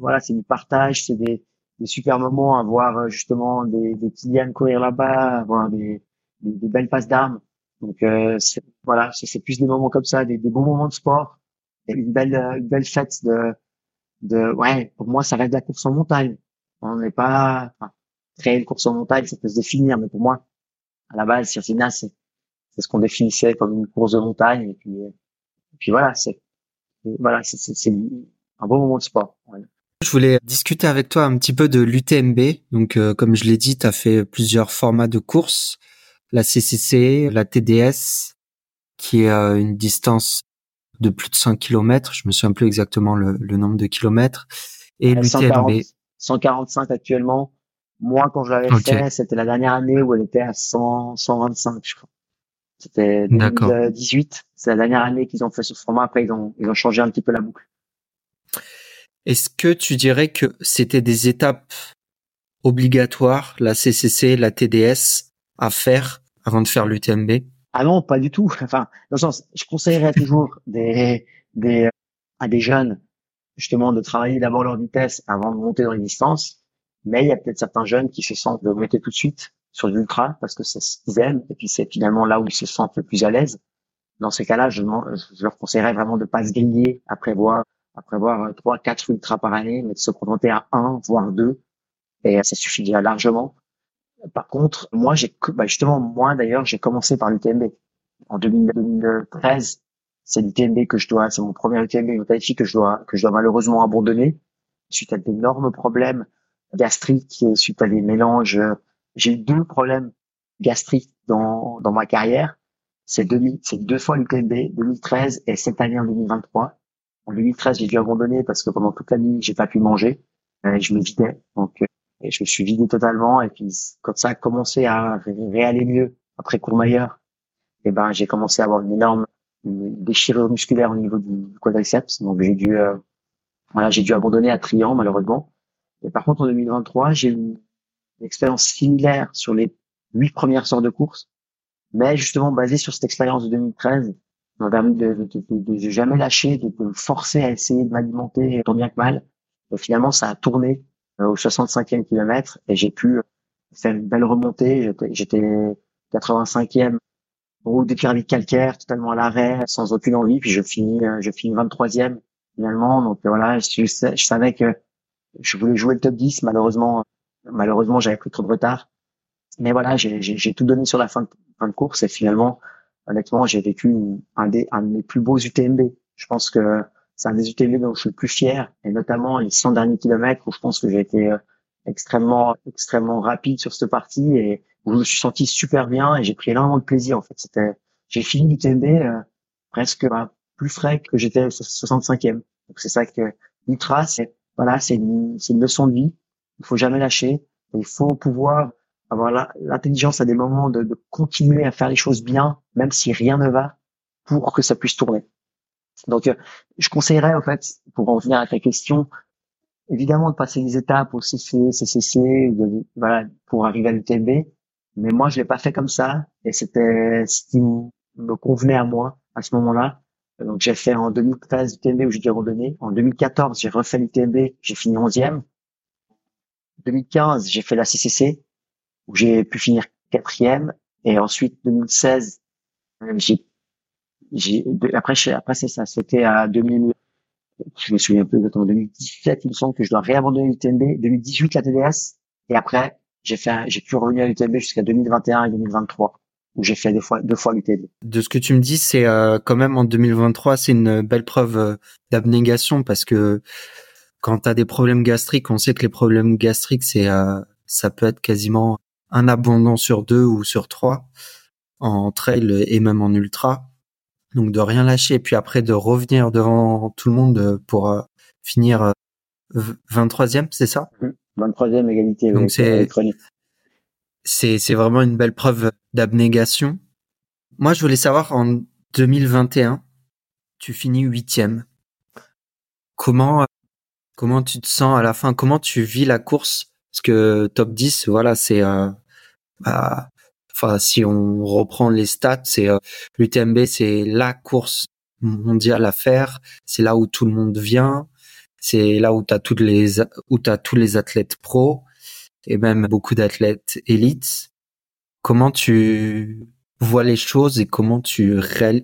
voilà, du partage, c'est des, super moments à voir euh, justement des, des Kylian courir là-bas, avoir des, des, belles passes d'armes. Donc euh, voilà, c'est plus des moments comme ça, des, bons moments de sport, une belle euh, belle fête de ouais. Pour moi, ça reste de la course en montagne. On n'est pas enfin, créer une course en montagne, ça peut se définir, mais pour moi, à la base, Circina, c'est c'est ce qu'on définissait comme une course de montagne et puis euh, puis voilà, c'est voilà, c'est un bon moment de sport. Je voulais discuter avec toi un petit peu de l'UTMB. Donc, euh, comme je l'ai dit, tu as fait plusieurs formats de courses. La CCC, la TDS, qui est euh, une distance de plus de 100 km. Je me souviens plus exactement le, nombre de kilomètres. Et l'UTMB. 145 actuellement. Moi, quand je l'avais fait, c'était la dernière année où elle était à 100, 125, je crois. C'était 2018. C'est la dernière année qu'ils ont fait ce format. Après, ils ont, ils ont changé un petit peu la boucle. Est-ce que tu dirais que c'était des étapes obligatoires, la CCC, la TDS, à faire avant de faire l'UTMB Ah non, pas du tout. Enfin, dans le sens, je conseillerais toujours des, des, à des jeunes, justement, de travailler d'abord leur vitesse avant de monter dans les distances. Mais il y a peut-être certains jeunes qui se sentent de monter tout de suite sur l'ultra parce que c'est ce qu'ils aiment et puis c'est finalement là où ils se sentent le plus à l'aise. Dans ces cas-là, je, je, leur conseillerais vraiment de pas se griller à prévoir, à prévoir euh, trois, quatre ultras par année, mais de se contenter à un, voire deux, et ça suffit déjà largement. Par contre, moi, j'ai bah justement moi d'ailleurs, j'ai commencé par l'UTMB en 2013. C'est l'UTMB que je dois, c'est mon premier UTMB Tahiti que je dois que je dois malheureusement abandonner suite à d'énormes problèmes gastriques, suite à des mélanges j'ai eu deux problèmes gastriques dans, dans ma carrière. C'est c'est deux fois l'UTMB, 2013 et cette année en 2023. En 2013, j'ai dû abandonner parce que pendant toute la nuit, j'ai pas pu manger. Euh, je me vidais. Donc, euh, et je me suis vidé totalement. Et puis, quand ça a commencé à réaller mieux après Courmayeur, et eh ben, j'ai commencé à avoir une énorme déchirure musculaire au niveau du quadriceps. Donc, j'ai dû, euh, voilà, j'ai dû abandonner à Trian, malheureusement. Et par contre, en 2023, j'ai eu une expérience similaire sur les huit premières sortes de course, mais justement basée sur cette expérience de 2013, m'a permis de, de, jamais lâcher, de, me forcer à essayer de m'alimenter tant bien que mal. Et finalement, ça a tourné euh, au 65e kilomètre et j'ai pu faire une belle remontée. J'étais 85e au haut des pyramides calcaires, totalement à l'arrêt, sans aucune envie. Puis je finis, euh, je finis 23e finalement. Donc voilà, je savais que je voulais jouer le top 10. Malheureusement, Malheureusement, j'avais pris trop de retard. Mais voilà, j'ai tout donné sur la fin de, fin de course et finalement, honnêtement, j'ai vécu un des, un des plus beaux UTMB. Je pense que c'est un des UTMB dont je suis le plus fier, et notamment les 100 derniers kilomètres où je pense que j'ai été euh, extrêmement, extrêmement rapide sur cette partie et où je me suis senti super bien et j'ai pris énormément de plaisir. En fait, c'était, j'ai fini l'UTMB euh, presque bah, plus frais que j'étais 65e. Donc c'est ça que l'ultra, c'est voilà, c'est une, une leçon de vie. Il faut jamais lâcher. Il faut pouvoir avoir l'intelligence à des moments de, continuer à faire les choses bien, même si rien ne va, pour que ça puisse tourner. Donc, euh, je conseillerais, en fait, pour en venir à ta question, évidemment de passer les étapes au CC, CCC, de, voilà, pour arriver à l'UTMB. Mais moi, je l'ai pas fait comme ça, et c'était ce qui me convenait à moi à ce moment-là. Donc, j'ai fait en 2013 l'UTMB où j'ai dû abandonner. En 2014, j'ai refait l'UTMB, j'ai fini 11e. 2015, j'ai fait la CCC où j'ai pu finir quatrième. Et ensuite, 2016, j'ai j'ai après après c'est ça c'était à 2000 je me souviens un peu en 2017 il me semble que je dois réabandonner l'UTMB 2018 la TDS et après j'ai fait j'ai pu revenir à l'UTMB jusqu'à 2021 et 2023 où j'ai fait deux fois deux fois l'UTMB de ce que tu me dis c'est euh, quand même en 2023 c'est une belle preuve euh, d'abnégation parce que quand tu as des problèmes gastriques on sait que les problèmes gastriques c'est euh, ça peut être quasiment un abandon sur deux ou sur trois en trail et même en ultra donc de rien lâcher et puis après de revenir devant tout le monde euh, pour euh, finir 23e, euh, c'est ça? 23e égalité. Donc c'est c'est c'est vraiment une belle preuve d'abnégation. Moi, je voulais savoir en 2021, tu finis huitième. Comment comment tu te sens à la fin? Comment tu vis la course? Parce que top 10, voilà, c'est euh, bah, Enfin, si on reprend les stats, c'est euh, l'UTMB, c'est la course mondiale à faire. C'est là où tout le monde vient. C'est là où tu as toutes les où as tous les athlètes pros et même beaucoup d'athlètes élites. Comment tu vois les choses et comment tu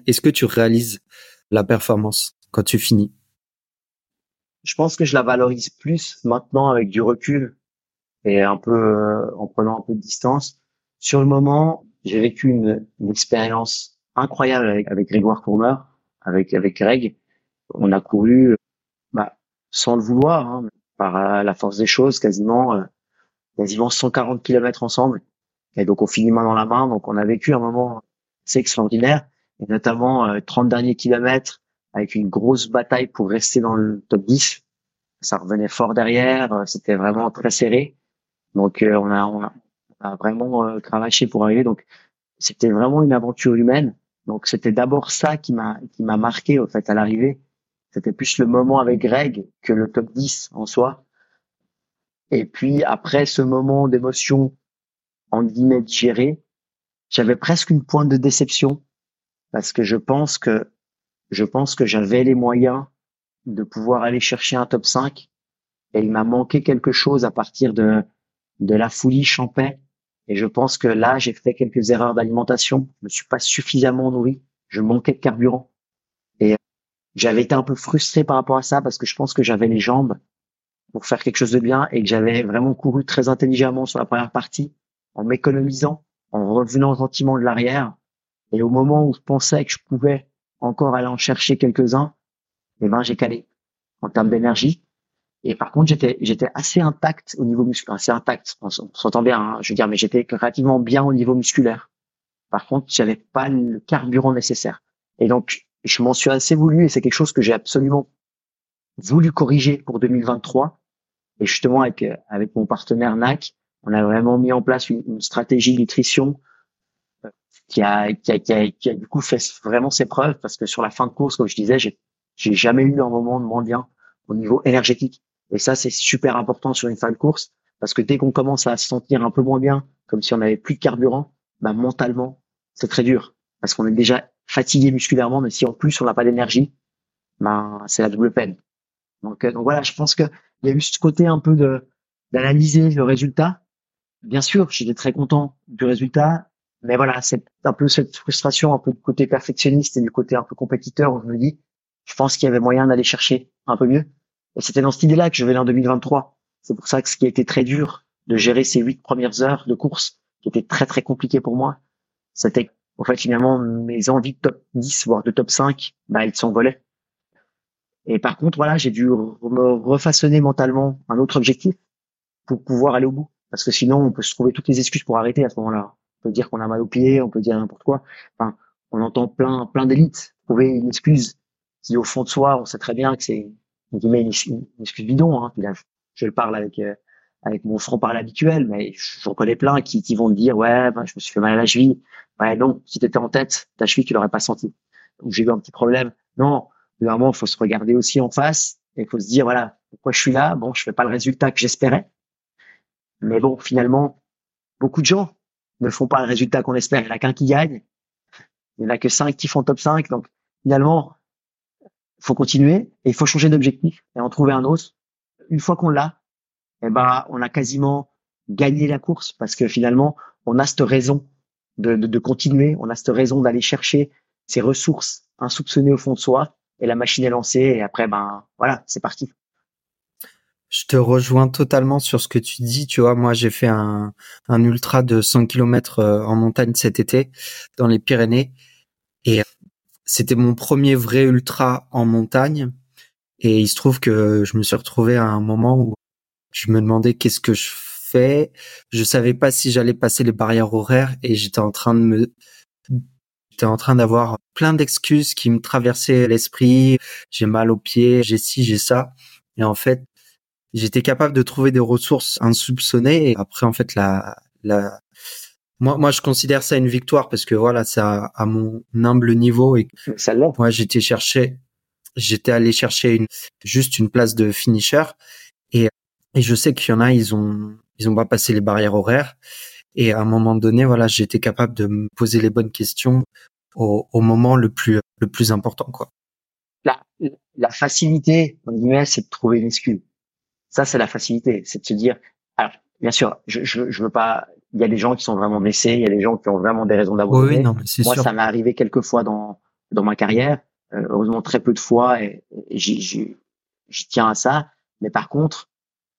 est-ce que tu réalises la performance quand tu finis? Je pense que je la valorise plus maintenant avec du recul et un peu euh, en prenant un peu de distance sur le moment, j'ai vécu une, expérience incroyable avec, avec Grégoire Courmeur, avec avec Greg. On a couru, bah, sans le vouloir, hein, par euh, la force des choses, quasiment euh, quasiment 140 km ensemble. Et donc on finit main dans la main. Donc on a vécu un moment assez extraordinaire, et notamment euh, 30 derniers kilomètres avec une grosse bataille pour rester dans le top 10. Ça revenait fort derrière, euh, c'était vraiment très serré. Donc on a, on a a vraiment euh, cravaché pour arriver. Donc c'était vraiment une aventure humaine. Donc c'était d'abord ça qui m'a qui m'a marqué au fait à l'arrivée. C'était plus le moment avec Greg que le top 10 en soi. Et puis après ce moment d'émotion en guillemets digéré, j'avais presque une pointe de déception parce que je pense que je pense que j'avais les moyens de pouvoir aller chercher un top 5 et il m'a manqué quelque chose à partir de de la folie champêtre et je pense que là, j'ai fait quelques erreurs d'alimentation. Je me suis pas suffisamment nourri. Je manquais de carburant. Et j'avais été un peu frustré par rapport à ça parce que je pense que j'avais les jambes pour faire quelque chose de bien et que j'avais vraiment couru très intelligemment sur la première partie en m'économisant, en revenant gentiment de l'arrière. Et au moment où je pensais que je pouvais encore aller en chercher quelques-uns, eh ben, j'ai calé en termes d'énergie. Et par contre, j'étais j'étais assez intact au niveau musculaire, assez intact. On, s'entend bien, hein, je veux dire, mais j'étais relativement bien au niveau musculaire. Par contre, j'avais pas le carburant nécessaire. Et donc, je m'en suis assez voulu et c'est quelque chose que j'ai absolument voulu corriger pour 2023. Et justement, avec avec mon partenaire NAC, on a vraiment mis en place une, une stratégie nutrition euh, qui a, qui a, qui a, qui a, du coup fait vraiment ses preuves parce que sur la fin de course, comme je disais, j'ai, j'ai jamais eu un moment de moins bien au niveau énergétique. Et ça, c'est super important sur une fin de course parce que dès qu'on commence à se sentir un peu moins bien, comme si on avait plus de carburant, bah, mentalement, c'est très dur parce qu'on est déjà fatigué musculairement, mais si en plus on n'a pas d'énergie, bah, c'est la double peine. Donc, euh, donc voilà, je pense que il y a eu ce côté un peu de d'analyser le résultat. Bien sûr, j'étais très content du résultat, mais voilà, c'est un peu cette frustration, un peu du côté perfectionniste et du côté un peu compétiteur où je me dis, je pense qu'il y avait moyen d'aller chercher un peu mieux. Et c'était dans cette idée-là que je aller en 2023. C'est pour ça que ce qui a été très dur de gérer ces huit premières heures de course, qui était très très compliqué pour moi, c'était en fait finalement mes envies de top 10 voire de top 5, bah ils s'envolaient. Et par contre, voilà, j'ai dû me refaçonner mentalement un autre objectif pour pouvoir aller au bout. Parce que sinon, on peut se trouver toutes les excuses pour arrêter à ce moment-là. On peut dire qu'on a mal au pied, on peut dire n'importe quoi. Enfin, on entend plein, plein d'élites trouver une excuse qui, au fond de soi, on sait très bien que c'est une, une, excuse bidon. Hein. je le parle avec euh, avec mon franc parler habituel, mais j'en connais plein qui, qui vont me dire ouais, ben, je me suis fait mal à la cheville. Ouais, non, si t'étais en tête, ta cheville, tu l'aurais pas senti. Ou j'ai eu un petit problème. Non, Normalement, faut se regarder aussi en face et faut se dire, voilà, pourquoi je suis là? Bon, je fais pas le résultat que j'espérais. Mais bon, finalement, beaucoup de gens ne font pas le résultat qu'on espère. Il n'y en a qu'un qui gagne. Il n'y en a que cinq qui font top 5. Donc, finalement, faut continuer et il faut changer d'objectif et en trouver un autre. Une fois qu'on l'a, eh ben, on a quasiment gagné la course parce que finalement, on a cette raison de, de, de continuer. On a cette raison d'aller chercher ces ressources insoupçonnées au fond de soi et la machine est lancée et après ben voilà c'est parti je te rejoins totalement sur ce que tu dis. Tu vois, moi, j'ai fait un, un ultra de 100 km euh, en montagne cet été dans les Pyrénées. Et c'était mon premier vrai ultra en montagne. Et il se trouve que je me suis retrouvé à un moment où je me demandais qu'est-ce que je fais. Je savais pas si j'allais passer les barrières horaires et j'étais en train de me j'étais en train d'avoir plein d'excuses qui me traversaient l'esprit. J'ai mal aux pieds, j'ai ci, j'ai ça. Et en fait, j'étais capable de trouver des ressources insoupçonnées. Et après, en fait, la, la, moi, moi, je considère ça une victoire parce que voilà, ça à mon humble niveau et ça Moi, j'étais cherché, j'étais allé chercher une, juste une place de finisher et, et je sais qu'il y en a, ils ont, ils ont pas passé les barrières horaires. Et à un moment donné, voilà, j'étais capable de me poser les bonnes questions au, au moment le plus le plus important, quoi. La, la facilité, c'est de trouver une excuse. Ça, c'est la facilité, c'est de se dire. Alors, bien sûr, je, je, je veux pas. Il y a des gens qui sont vraiment blessés, il y a des gens qui ont vraiment des raisons d'abandonner. Oui, non, Moi, ça m'est arrivé quelques fois dans dans ma carrière. Euh, heureusement, très peu de fois, et, et j'y tiens à ça. Mais par contre,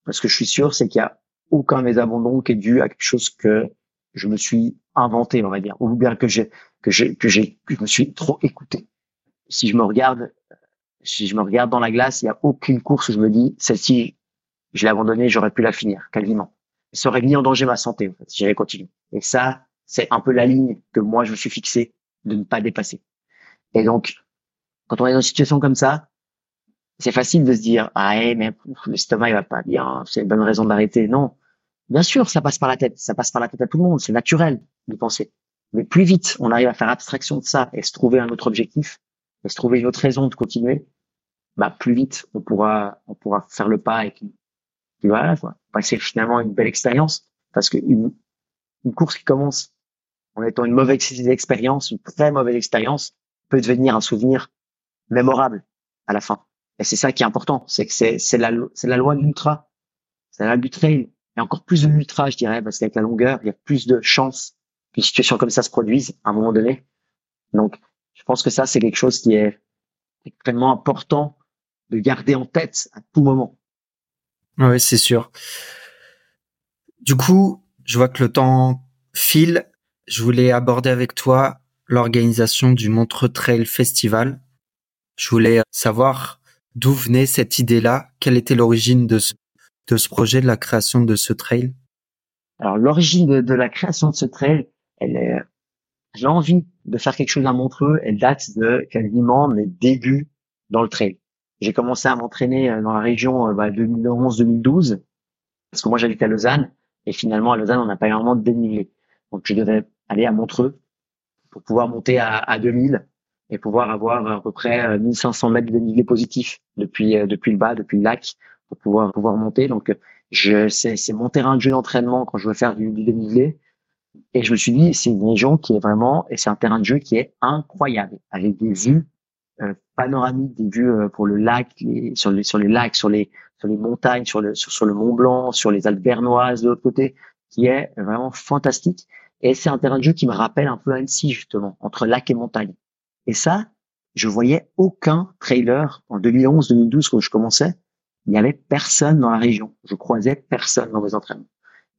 ce que je suis sûr, c'est qu'il y a aucun de mes abandons qui est dû à quelque chose que je me suis inventé, on va dire, ou bien que j'ai que j'ai que j'ai que je me suis trop écouté. Si je me regarde, si je me regarde dans la glace, il y a aucune course où je me dis celle-ci, je l'ai abandonnée, j'aurais pu la finir quasiment. Ça aurait mis en danger ma santé en fait, si j'avais continué. Et ça, c'est un peu la ligne que moi je me suis fixé de ne pas dépasser. Et donc, quand on est dans une situation comme ça, c'est facile de se dire ah mais l'estomac il va pas bien, c'est une bonne raison d'arrêter. Non, Bien sûr, ça passe par la tête, ça passe par la tête à tout le monde, c'est naturel de penser. Mais plus vite on arrive à faire abstraction de ça et se trouver un autre objectif, et se trouver une autre raison de continuer, bah plus vite on pourra on pourra faire le pas et voilà quoi. Passer finalement une belle expérience parce que une, course qui commence en étant une mauvaise expérience, une très mauvaise expérience, peut devenir un souvenir mémorable à la fin. Et c'est ça qui est important, c'est que c'est c'est la c'est la loi de l'ultra, c'est la loi du trail il encore plus de ultra, je dirais, parce qu'avec la longueur, il y a plus de chances qu'une situation comme ça se produise à un moment donné. Donc, je pense que ça, c'est quelque chose qui est extrêmement important de garder en tête à tout moment. Oui, c'est sûr. Du coup, je vois que le temps file. Je voulais aborder avec toi l'organisation du Montreux Trail Festival. Je voulais savoir d'où venait cette idée-là, quelle était l'origine de ce projet, de la création de ce trail? Alors l'origine de, la création de ce trail, elle est, j'ai envie de faire quelque chose à Montreux, elle date de quasiment mes débuts dans le trail. J'ai commencé à m'entraîner euh, dans la région 2011-2012 bah, parce que moi j'habite à Lausanne et finalement à Lausanne on n'a pas énormément de dénivelé. Donc je devais aller à Montreux pour pouvoir monter à, à 2000 et pouvoir avoir à peu près 1500 euh, mètres de dénivelé positif depuis euh, depuis le bas, depuis le lac pour pouvoir pouvoir monter. Donc je c'est c'est mon terrain de jeu d'entraînement quand je veux faire du, du dénivelé. Et je me suis dit c'est une région qui est vraiment et c'est un terrain de jeu qui est incroyable avec des vues panoramiques, des vues euh, pour le lac, sur les sur les lacs, sur les sur les montagnes, sur le sur, le Mont Blanc, sur les Alpes bernoises de l'autre côté, qui est vraiment fantastique. Et c'est un terrain de jeu qui me rappelle un peu Annecy justement entre lac et montagne. Et ça, je voyais aucun trailer en 2011-2012 quand je commençais il n'y avait personne dans la région. Je croisais personne dans mes entraînements.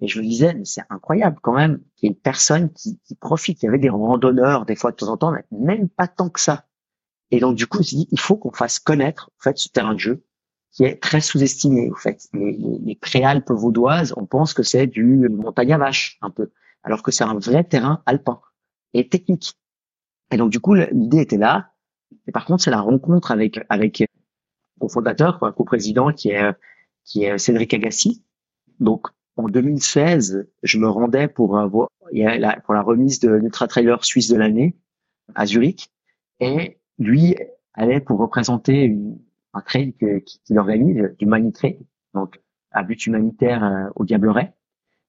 Et je me disais, mais c'est incroyable quand même qu'il y ait une personne qui, qui, profite. Il y avait des randonneurs des fois de temps en temps, mais même pas tant que ça. Et donc du coup, il faut qu'on fasse connaître en fait ce terrain de jeu qui est très sous-estimé. En fait, les, les, les préalpes vaudoises, on pense que c'est du montagne à vache un peu, alors que c'est un vrai terrain alpin et technique. Et donc du coup, l'idée était là. Et par contre, c'est la rencontre avec avec mon fondateur, quoi, co-président, qui est qui est Cédric Agassi. Donc en 2016, je me rendais pour avoir pour la remise de l'Ultra Trailer Suisse de l'année à Zurich, et lui allait pour représenter une, un trail qu'il organise, du Money donc à but humanitaire euh, au Diableret.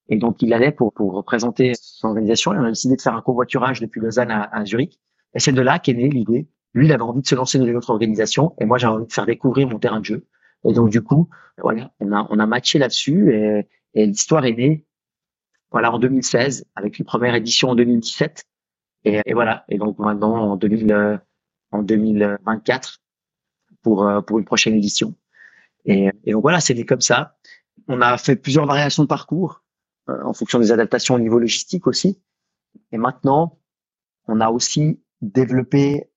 Et donc il allait pour, pour représenter son organisation. Et on a décidé de faire un covoiturage depuis Lausanne à, à Zurich. Et c'est de là qu'est née l'idée. Lui, il avait envie de se lancer dans une autre organisation, et moi, j'ai envie de faire découvrir mon terrain de jeu. Et donc du coup, voilà, on a on a matché là-dessus, et, et l'histoire est née. Voilà, en 2016, avec une première édition en 2017. Et, et voilà. Et donc maintenant, en 2000, en 2024, pour, euh, pour une prochaine édition. Et, et donc voilà, c'est comme ça. On a fait plusieurs variations de parcours euh, en fonction des adaptations au niveau logistique aussi. Et maintenant, on a aussi développé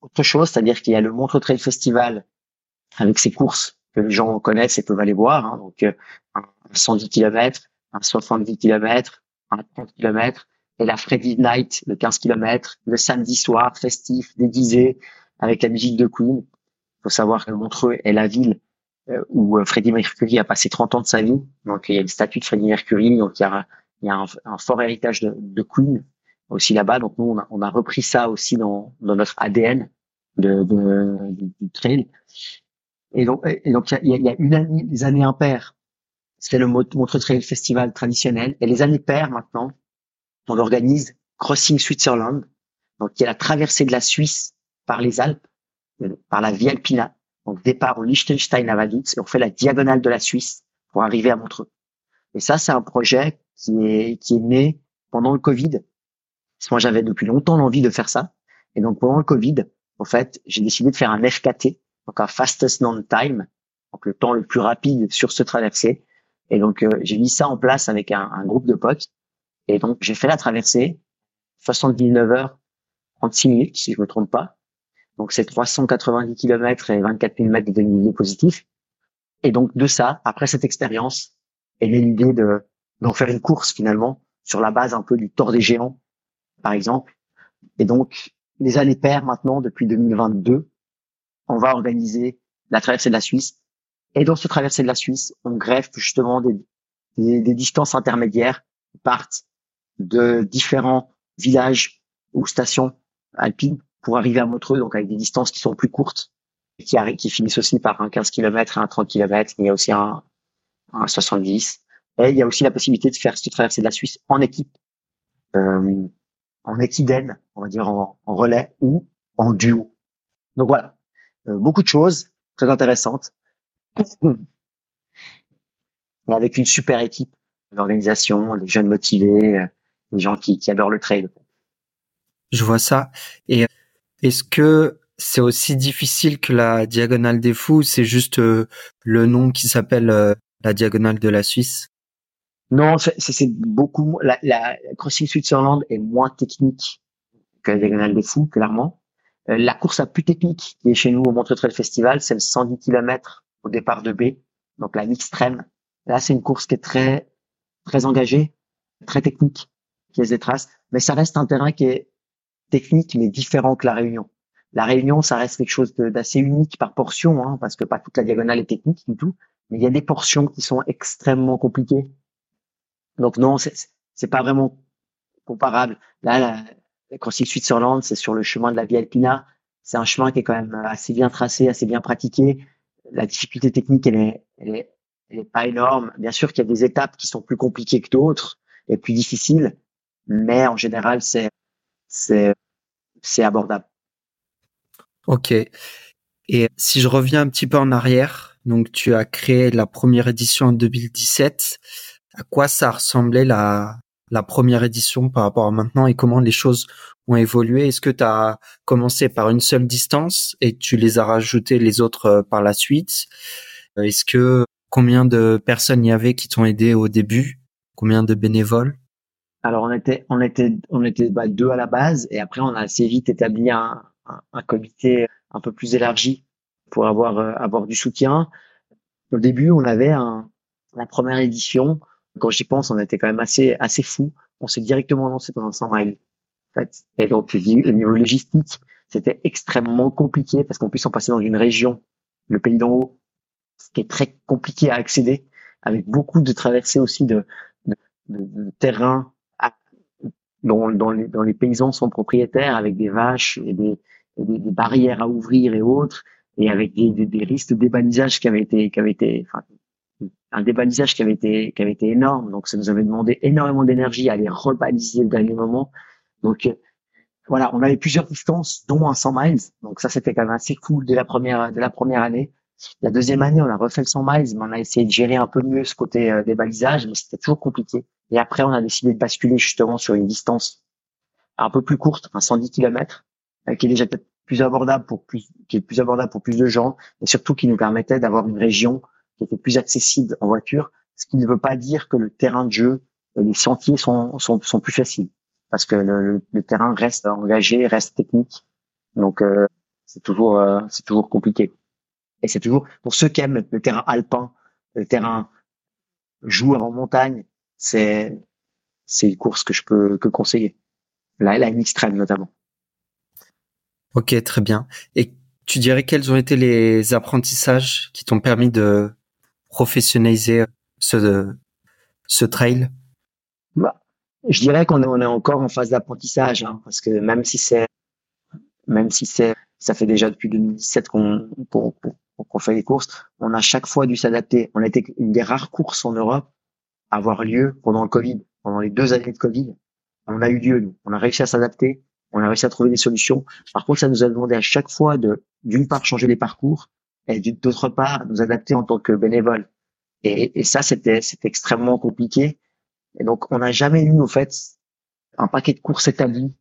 autre chose, c'est-à-dire qu'il y a le Montre Trail Festival avec ses courses que les gens connaissent et peuvent aller voir. Hein, donc euh, un 110 km, un 70 km, un 30 km, et la Freddy Night, le 15 km, le samedi soir festif, déguisé, avec la musique de Queen. Il faut savoir que Montreux est la ville euh, où euh, Freddie Mercury a passé 30 ans de sa vie. Donc il y a une statue de Freddie Mercury, donc il y a, un, fort héritage de, de Queen aussi là-bas. Donc nous, on a, repris ça aussi dans, notre ADN de, de, du trail. Et donc, et donc il y a, il y a une année, les années impaires, c'était le Montreux Trail Festival traditionnel. Et les années paires maintenant, on organise Crossing Switzerland, donc qui est la traversée de la Suisse par les Alpes par la Via Alpina, donc départ au Liechtenstein à et on fait la diagonale de la Suisse pour arriver à Montreux. Et ça, c'est un projet qui est, qui est né pendant le Covid. moi, j'avais depuis longtemps l'envie de faire ça. Et donc, pendant le Covid, en fait, j'ai décidé de faire un FKT, donc un fastest known time, donc le temps le plus rapide sur ce traversée. Et donc, euh, j'ai mis ça en place avec un, groupe de potes. Et donc, j'ai fait la traversée, 79 heures, 36 minutes, si je me trompe pas. Donc c'est 390 km et 24 000 mètres de dénivelé positif. Et donc de ça, après cette expérience, est l'idée de d'en faire une course finalement sur la base un peu du Tour des Géants, par exemple. Et donc les années paires maintenant, depuis 2022, on va organiser la traversée de la Suisse. Et dans ce traversée de la Suisse, on greffe justement des, des, des distances intermédiaires qui partent de différents villages ou stations alpines pour arriver à Montreux, donc avec des distances qui sont plus courtes, qui, qui finissent aussi par un 15 km et un 30 km. Il y a aussi un, un 70. Et il y a aussi la possibilité de faire cette traversée de la Suisse en équipe, euh, en équidène, on va dire en, relais ou en duo. Donc voilà, euh, beaucoup de choses très intéressantes. Et avec une super équipe d'organisation, des jeunes motivés, euh, des gens qui, qui adorent le trail. Je vois ça. Et est-ce que c'est aussi difficile que la diagonale des fous C'est juste euh, le nom qui s'appelle euh, la diagonale de la Suisse? Non, c'est beaucoup. La, la, Crossing Switzerland est moins technique que la diagonale des fous, clairement. Euh, la course la plus technique qui est chez nous au Montreux Trail Festival, c'est le 110 km au départ de B, donc la extrême. Là, c'est une course qui est très très engagée, très technique, traces, mais ça reste un terrain qui est technique mais différent que la Réunion. La Réunion, ça reste quelque chose d'assez unique par portion, hein, parce que pas toute la diagonale est technique du tout, mais il y a des portions qui sont extrêmement compliquées. Donc non, c'est pas vraiment comparable. Là, la, la Crossing Switzerland, c'est sur le chemin de la Via Alpina. C'est un chemin qui est quand même assez bien tracé, assez bien pratiqué. La difficulté technique, elle est, elle est, elle est pas énorme. Bien sûr qu'il y a des étapes qui sont plus compliquées que d'autres et plus difficiles, mais en général, c'est c'est c'est abordable. Ok. Et si je reviens un petit peu en arrière, donc tu as créé la première édition en 2017. À quoi ça ressemblait la, la première édition par rapport à maintenant et comment les choses ont évolué? Est-ce que tu as commencé par une seule distance et tu les as rajoutées les autres euh, par la suite? Est-ce que combien de personnes il y avait qui t'ont aidé au début? Combien de bénévoles? Alors on était on était on était bah, deux à la base et après on a assez vite établi un, un, comité un peu plus élargi pour avoir avoir du soutien. Au début, on avait un, la première édition. Quand j'y pense, on était quand même assez assez fou. On s'est directement lancé dans un 100 miles. En fait. Et donc, au niveau logistique, c'était extrêmement compliqué parce qu'en plus, on passait dans une région, le pays d'en haut, qui est très compliqué à accéder, avec beaucoup de traversées aussi de, de, de, terrain dont, dont, les, dont, les, paysans sont propriétaires, avec des vaches et des, des, des barrières à ouvrir et autres, et avec des, des, risques de débalisage qui avaient été, qui avaient été, enfin, un débalisage qui avait été, qui avait été énorme. Donc, ça nous avait demandé énormément d'énergie à aller rebaliser le dernier moment. Donc, voilà, on avait plusieurs distances, dont un 100 miles. Donc ça, c'était quand même assez cool de la première, de la première année. La deuxième année, on a refait le 100 miles, mais on a essayé de gérer un peu mieux ce côté euh, des balisages, mais c'était toujours compliqué. Et après, on a décidé de basculer justement sur une distance un peu plus courte, enfin 110 km, qui est déjà peut-être plus abordable pour plus, qui est plus abordable pour plus de gens, et surtout qui nous permettait d'avoir une région qui était plus accessible en voiture, ce qui ne veut pas dire que le terrain de jeu, les sentiers sont, sont, sont plus faciles parce que le, le, terrain reste engagé, reste technique. Donc euh, c'est toujours euh, c'est toujours compliqué. Et c'est toujours pour ceux qui aiment le terrain alpin, le terrain joueur en montagne, c'est c'est une course que je peux que conseiller. Là, la extrême notamment. Ok, très bien. Et tu dirais quels ont été les apprentissages qui t'ont permis de professionnaliser ce ce trail? Bah, je dirais qu'on est, on est encore en phase d'apprentissage, hein, parce que même si c'est, même si c'est, ça fait déjà depuis 2017 qu'on qu'on fait les courses, on a chaque fois dû s'adapter. On a été une des rares courses en Europe avoir lieu pendant le Covid, pendant les deux années de Covid. On a eu lieu, nous. On a réussi à s'adapter, on a réussi à trouver des solutions. Par contre, ça nous a demandé à chaque fois de, d'une part, changer les parcours et d'autre part, nous adapter en tant que bénévole. Et, ça, c'était, c'était extrêmement compliqué et donc, on n'a jamais eu, au fait, un paquet de courses établis,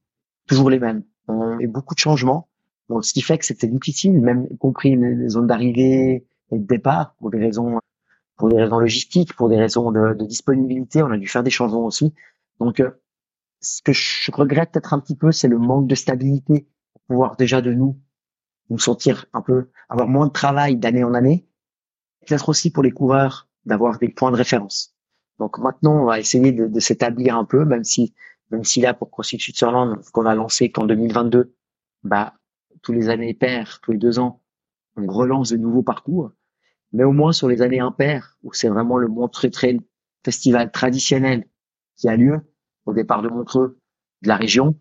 toujours les mêmes. On a eu beaucoup de changements. Donc, ce qui fait que c'était difficile, même y compris les zones d'arrivée et de départ, pour des raisons, pour des raisons logistiques, pour des raisons de, de disponibilité. On a dû faire des changements aussi. Donc, euh, ce que je regrette peut-être un petit peu, c'est le manque de stabilité pour pouvoir déjà de nous nous sentir un peu, avoir moins de travail d'année en année. Peut-être aussi pour les coureurs d'avoir des points de référence. Donc maintenant, on va essayer de, s'établir un peu, même si, même si là, pour CrossFit Switzerland, qu'on a lancé qu'en 2022, bah, tous les années paires, tous les deux ans, on relance de nouveaux parcours. Mais au moins sur les années impaires, où c'est vraiment le Montreux Trail Festival traditionnel qui a lieu au départ de Montreux, de la région,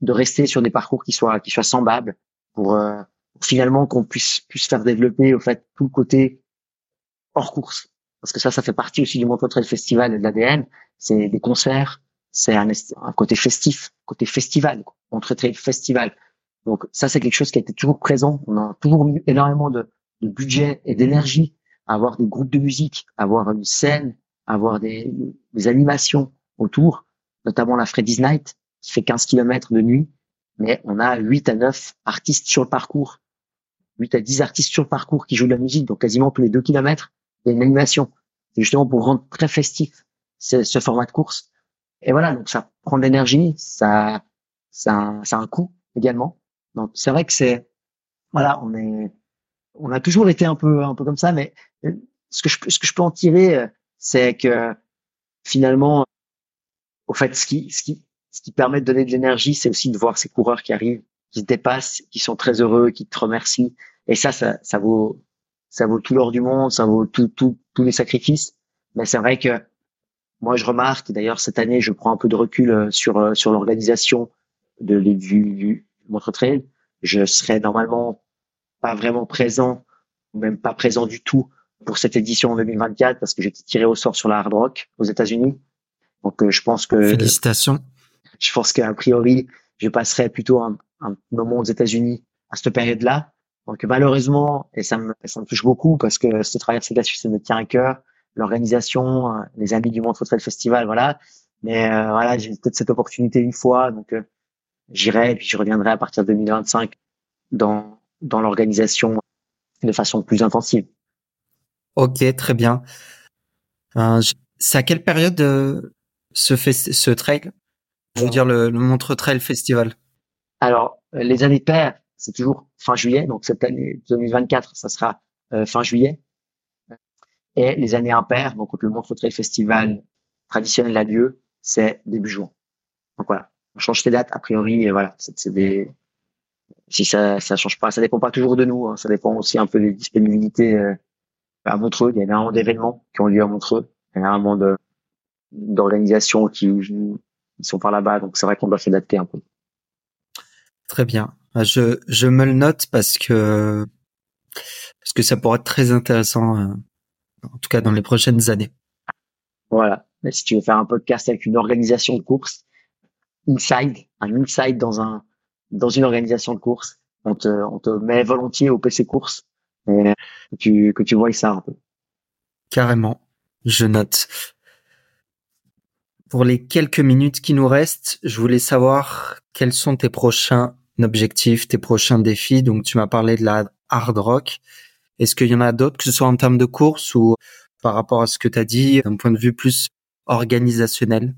de rester sur des parcours qui soient qui soient semblables pour, euh, finalement qu'on puisse puisse faire développer au fait tout le côté hors course parce que ça, ça fait partie aussi du Montreux Trail Festival et de l'ADN. C'est des concerts, c'est un, côté festif, côté festival, Montreux Trail Festival. Donc ça, c'est quelque chose qui a été toujours présent. On a toujours mis énormément de, de budget et d'énergie avoir des groupes de musique, avoir une scène, avoir des, des animations autour, notamment la Freddy's Night, qui fait 15 km de nuit, mais on a 8 à 9 artistes sur le parcours, 8 à 10 artistes sur le parcours qui jouent de la musique, donc quasiment tous les 2 km, il y a une animation. Justement pour rendre très festif ce, ce, format de course. Et voilà, donc ça prend de l'énergie, ça, ça, ça a un coût également. Donc c'est vrai que c'est, voilà, on est, on a toujours été un peu, un peu comme ça, mais euh, ce que je, ce que je peux en tirer, euh, c'est que finalement, au fait, ce qui, ce qui, ce qui permet de donner de l'énergie, c'est aussi de voir ces coureurs qui arrivent, qui se dépassent, qui sont très heureux, qui te remercient. Et ça, ça, ça vaut, ça vaut tout l'or du monde, ça vaut tout, tout, tous les sacrifices. Mais c'est vrai que moi, je remarque, d'ailleurs, cette année, je prends un peu de recul euh, sur, sur l'organisation de, du, du Montre Trail. Je serai normalement pas vraiment présent, même pas présent du tout pour cette édition en 2024 parce que j'ai tiré au sort sur la Hard Rock aux États-Unis. Donc, euh, je pense que. Félicitations. Je pense qu'a priori, je passerai plutôt un, un moment aux États-Unis à cette période-là. Donc malheureusement, et ça me, ça me touche beaucoup parce que ce traversée de la Suisse, ça me tient à cœur, l'organisation, euh, les amis du Montreux Trail Festival, voilà. Mais euh, voilà, j'ai peut-être cette opportunité une fois, donc euh, j'irai et puis je reviendrai à partir de 2025 dans dans l'organisation de façon plus intensive. Ok, très bien. Euh, c'est à quelle période euh, fait ce trail? Je veux dire le, le Montreux Trail Festival. Alors les années paires, c'est toujours fin juillet. Donc cette année 2024, ça sera fin juillet. Et les années impaires, donc le Montre Trail Festival traditionnel à Dieu, c'est début juin. Donc voilà, on change les dates a priori. Et voilà, c'est des si ça ça change pas, ça dépend pas toujours de nous. Hein. ça dépend aussi un peu des disponibilités euh, à Montreux. Il y a énormément d'événements qui ont lieu à Montreux. Il y a énormément de d'organisations qui, qui sont par là-bas. Donc c'est vrai qu'on doit s'adapter un peu. Très bien. Je, je me le note parce que parce que ça pourrait être très intéressant, euh, en tout cas dans les prochaines années. Voilà. Si tu veux faire un podcast avec une organisation de course, inside, un inside dans un dans une organisation de course, on te on te met volontiers au PC course et que tu que tu vois ça un peu. Carrément. Je note. Pour les quelques minutes qui nous restent, je voulais savoir quels sont tes prochains objectifs, tes prochains défis. Donc, tu m'as parlé de la hard rock. Est-ce qu'il y en a d'autres, que ce soit en termes de course ou par rapport à ce que tu as dit, d'un point de vue plus organisationnel?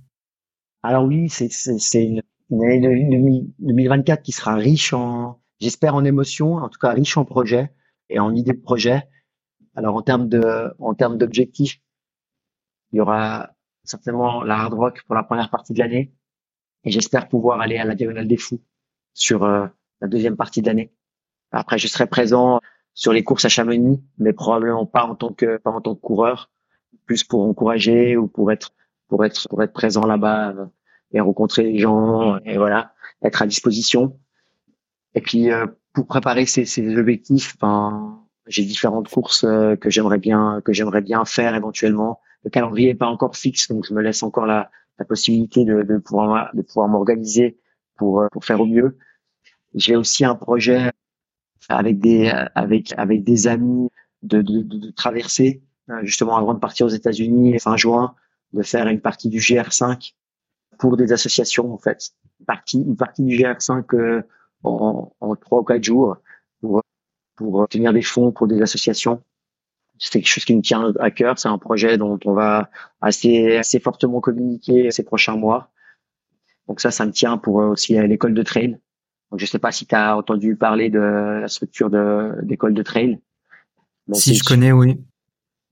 Alors oui, c'est une, une année 2024 qui sera riche en, j'espère en émotions, en tout cas riche en projets et en idées de projets. Alors en termes de, en termes d'objectifs, il y aura certainement la hard rock pour la première partie de l'année. Et j'espère pouvoir aller à la Diagonale des Fous sur euh, la deuxième partie de l'année. Après, je serai présent sur les courses à Chamonix, mais probablement pas en tant que pas en tant que coureur, plus pour encourager ou pour être pour être pour être présent là-bas euh, et rencontrer les gens et voilà, être à disposition. Et puis euh, pour préparer ces, ces objectifs, ben, j'ai différentes courses que j'aimerais bien que j'aimerais bien faire éventuellement le calendrier est pas encore fixe, donc je me laisse encore la, la possibilité de, de pouvoir de pouvoir m'organiser pour euh, pour faire au mieux. J'ai aussi un projet avec des avec avec des amis de, de, de traverser euh, justement avant de partir aux États-Unis fin juin, de faire une partie du GR5 pour des associations en fait, une partie une partie du GR5 euh, en, en trois ou quatre jours pour pour obtenir des fonds pour des associations c'est quelque chose qui me tient à cœur. C'est un projet dont on va assez, assez fortement communiquer ces prochains mois. Donc ça, ça me tient pour euh, aussi l'école de trail. Donc je sais pas si tu as entendu parler de la structure de d'école de trail. si je connais, oui.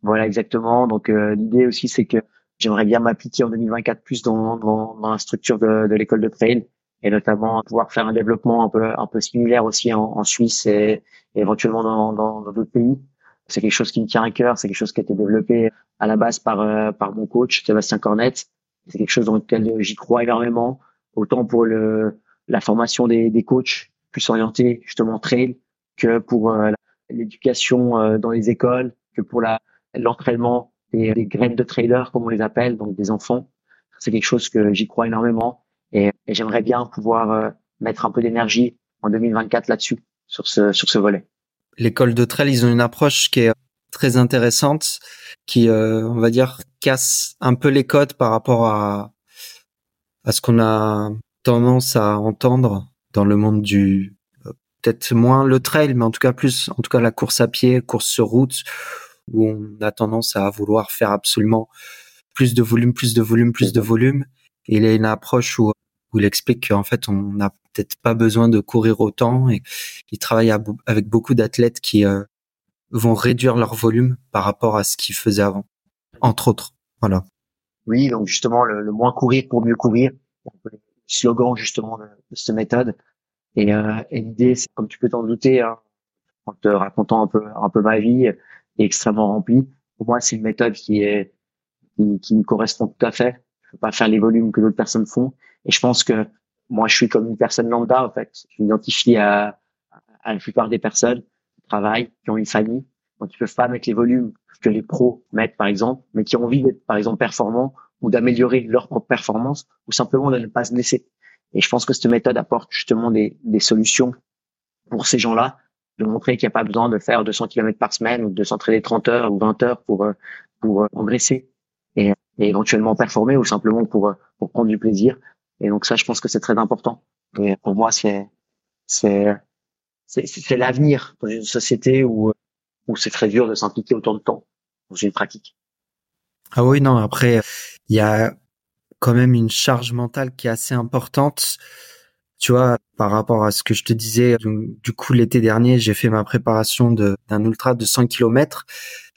Voilà, exactement. Donc euh, l'idée aussi, c'est que j'aimerais bien m'appliquer en 2024 plus dans, dans, dans la structure de, de l'école de trail et notamment pouvoir faire un développement un peu un peu similaire aussi en, en Suisse et, éventuellement dans d'autres dans, pays. C'est quelque chose qui me tient à cœur. C'est quelque chose qui a été développé à la base par euh, par mon coach Sébastien Cornette. C'est quelque chose dans lequel j'y crois énormément, autant pour le la formation des, des coachs plus orientés justement trail que pour euh, l'éducation euh, dans les écoles, que pour l'entraînement des, des graines de trailers comme on les appelle, donc des enfants. C'est quelque chose que j'y crois énormément et, j'aimerais bien pouvoir mettre un peu d'énergie en 2024 là-dessus sur ce sur ce volet l'école de trail, ils ont une approche qui est très intéressante, qui, euh, on va dire, casse un peu les codes par rapport à, à ce qu'on a tendance à entendre dans le monde du, euh, peut-être moins le trail, mais en tout cas plus, en tout cas la course à pied, course sur route, où on a tendance à vouloir faire absolument plus de volume, plus de volume, plus de volume. Et il a une approche où, où il explique qu'en fait, on n'a peut-être pas besoin de courir autant et il travaille avec beaucoup d'athlètes qui euh, vont réduire leur volume par rapport à ce qu'ils faisaient avant, entre autres. Voilà. Oui, donc justement le, moins courir pour mieux courir, le slogan justement de, cette méthode. Et, euh, et l'idée, c'est comme tu peux t'en douter, hein, en te racontant un peu un peu ma vie, est extrêmement remplie. Pour moi, c'est une méthode qui est qui, qui me correspond tout à fait. Je peux pas faire les volumes que d'autres personnes font. Et je pense que moi, je suis comme une personne lambda, en fait. Je m'identifie à, à la plupart des personnes qui travaillent, qui ont une famille, donc ils peuvent pas mettre les volumes que les pros mettent, par exemple, mais qui ont envie d'être, par exemple, performants ou d'améliorer leur propre performance ou simplement de ne pas se blesser. Et je pense que cette méthode apporte justement des, des solutions pour ces gens-là, de montrer qu'il n'y a pas besoin de faire 200 km par semaine ou de s'entraîner 30 heures ou 20 heures pour, pour engraisser et, et éventuellement performer ou simplement pour, pour prendre du plaisir et donc ça, je pense que c'est très important. Et pour moi, c'est c'est c'est l'avenir dans une société où où c'est très dur de s'impliquer autant de temps dans une pratique. Ah oui, non. Après, il y a quand même une charge mentale qui est assez importante tu vois, par rapport à ce que je te disais, du, coup, l'été dernier, j'ai fait ma préparation d'un ultra de 100 km.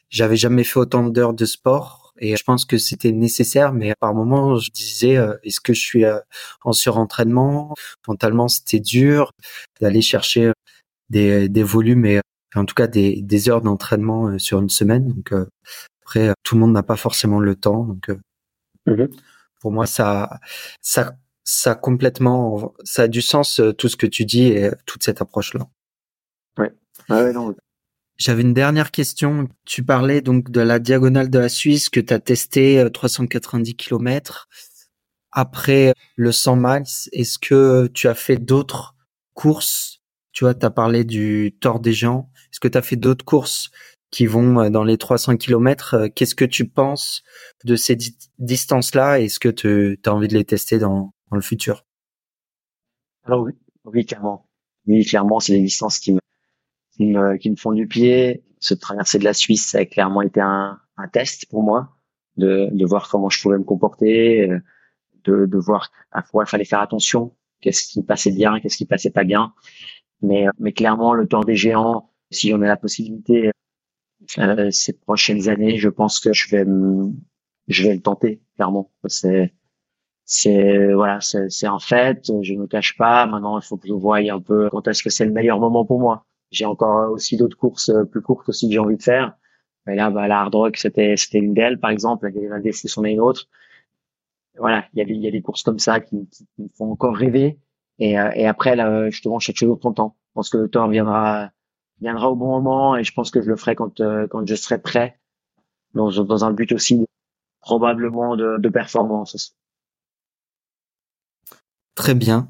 J'avais jamais fait autant d'heures de sport et je pense que c'était nécessaire, mais par moments, je disais, euh, est-ce que je suis euh, en surentraînement? Mentalement, c'était dur d'aller chercher des, des volumes et en tout cas des, des heures d'entraînement sur une semaine. Donc après, tout le monde n'a pas forcément le temps. Donc mmh pour moi, ça, ça ça complètement, ça a du sens euh, tout ce que tu dis et euh, toute cette approche-là. Ouais. ouais non. J'avais une dernière question. Tu parlais donc de la diagonale de la Suisse que tu as testé 390 km. Après le 100 miles, est-ce que tu as fait d'autres courses? Tu vois, tu as parlé du Tour des Gens. Est-ce que tu as fait d'autres courses qui vont euh, dans les 300 km Qu'est-ce que tu penses de ces distances-là Est-ce que tu as envie de les tester dans, le futur Alors oui, oui clairement. Oui, clairement, c'est des distances qui me, qui me, qui me font du pied. Se traverser de la Suisse, ça a clairement été un, un test pour moi, de, de voir comment je pouvais me comporter, euh, de, de voir à quoi il fallait faire attention, qu'est-ce qui passait bien, qu'est-ce qui passait pas bien. Mais, mais clairement, le temps des géants, si on a la possibilité euh, ces prochaines années, je pense que je vais, je vais le tenter, clairement. C'est, c'est voilà, c'est un fait. Je ne me cache pas. Maintenant, il faut que je voie un peu quand est-ce que c'est le meilleur moment pour moi. J'ai encore aussi d'autres courses euh, plus courtes aussi que j'ai envie de faire. Mais là, bah, la hard rock, c'était c'était une d'elles, par exemple. La fous, c'en est une autre. Voilà, il y a des il y a des courses comme ça qui, qui me font encore rêver. Et, euh, et après, là, justement, chaque chose au temps. Je pense que le temps viendra viendra au bon moment et je pense que je le ferai quand euh, quand je serai prêt dans dans un but aussi probablement de, de performance. Très bien.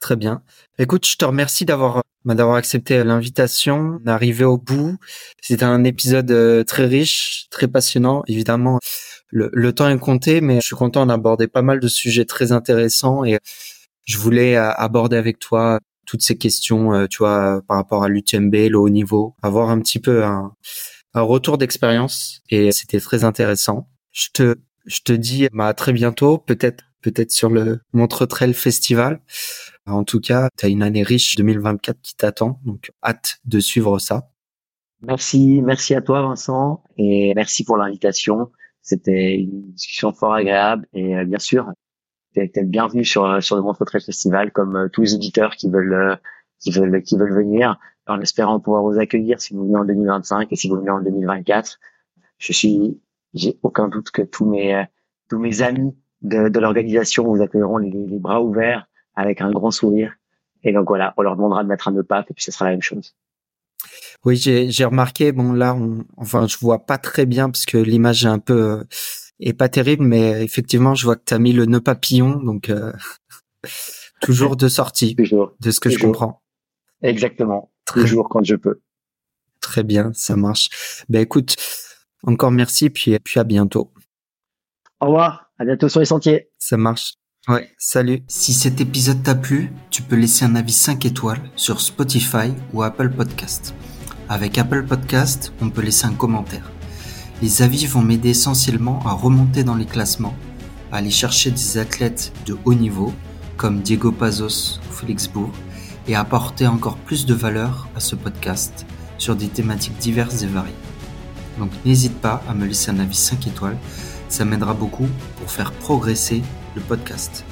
Très bien. Écoute, je te remercie d'avoir bah, d'avoir accepté l'invitation, d'arriver au bout. C'était un épisode euh, très riche, très passionnant. Évidemment, le, le, temps est compté, mais je suis content d'aborder pas mal de sujets très intéressants et je voulais euh, aborder avec toi toutes ces questions, euh, tu vois, par rapport à l'UTMB, le haut niveau, avoir un petit peu un, un retour d'expérience et c'était très intéressant. Je te, je te dis bah, à très bientôt, peut-être peut-être sur le Montre Trail Festival. En tout cas, tu as une année riche 2024 qui t'attend, donc hâte de suivre ça. Merci, merci à toi Vincent et merci pour l'invitation. C'était une discussion fort agréable et euh, bien sûr, tu es, bienvenu sur euh, sur le Montre Trail Festival comme euh, tous les auditeurs qui veulent qui veulent qui veulent venir en espérant pouvoir vous accueillir si vous venez en 2025 et si vous venez en 2024. Je suis j'ai aucun doute que tous mes tous mes amis de, de l'organisation vous accueilleront les, les, bras ouverts avec un grand sourire. Et donc voilà, on leur demandera de mettre un nœud pape et puis ce sera la même chose. Oui, j'ai remarqué. Bon là, on, enfin, je vois pas très bien parce que l'image est un peu euh, est pas terrible, mais effectivement, je vois que tu as mis le nœud papillon, donc euh, toujours de sortie, toujours, de ce que je comprends. Exactement, toujours quand je peux. Très bien, ça marche. Ben écoute, encore merci, puis puis à bientôt. Au revoir. À bientôt sur les sentiers. Ça marche. Ouais, salut. Si cet épisode t'a plu, tu peux laisser un avis 5 étoiles sur Spotify ou Apple Podcast. Avec Apple Podcast, on peut laisser un commentaire. Les avis vont m'aider essentiellement à remonter dans les classements, à aller chercher des athlètes de haut niveau comme Diego Pazos ou Félix Bourg et à apporter encore plus de valeur à ce podcast sur des thématiques diverses et variées. Donc n'hésite pas à me laisser un avis 5 étoiles ça m'aidera beaucoup pour faire progresser le podcast.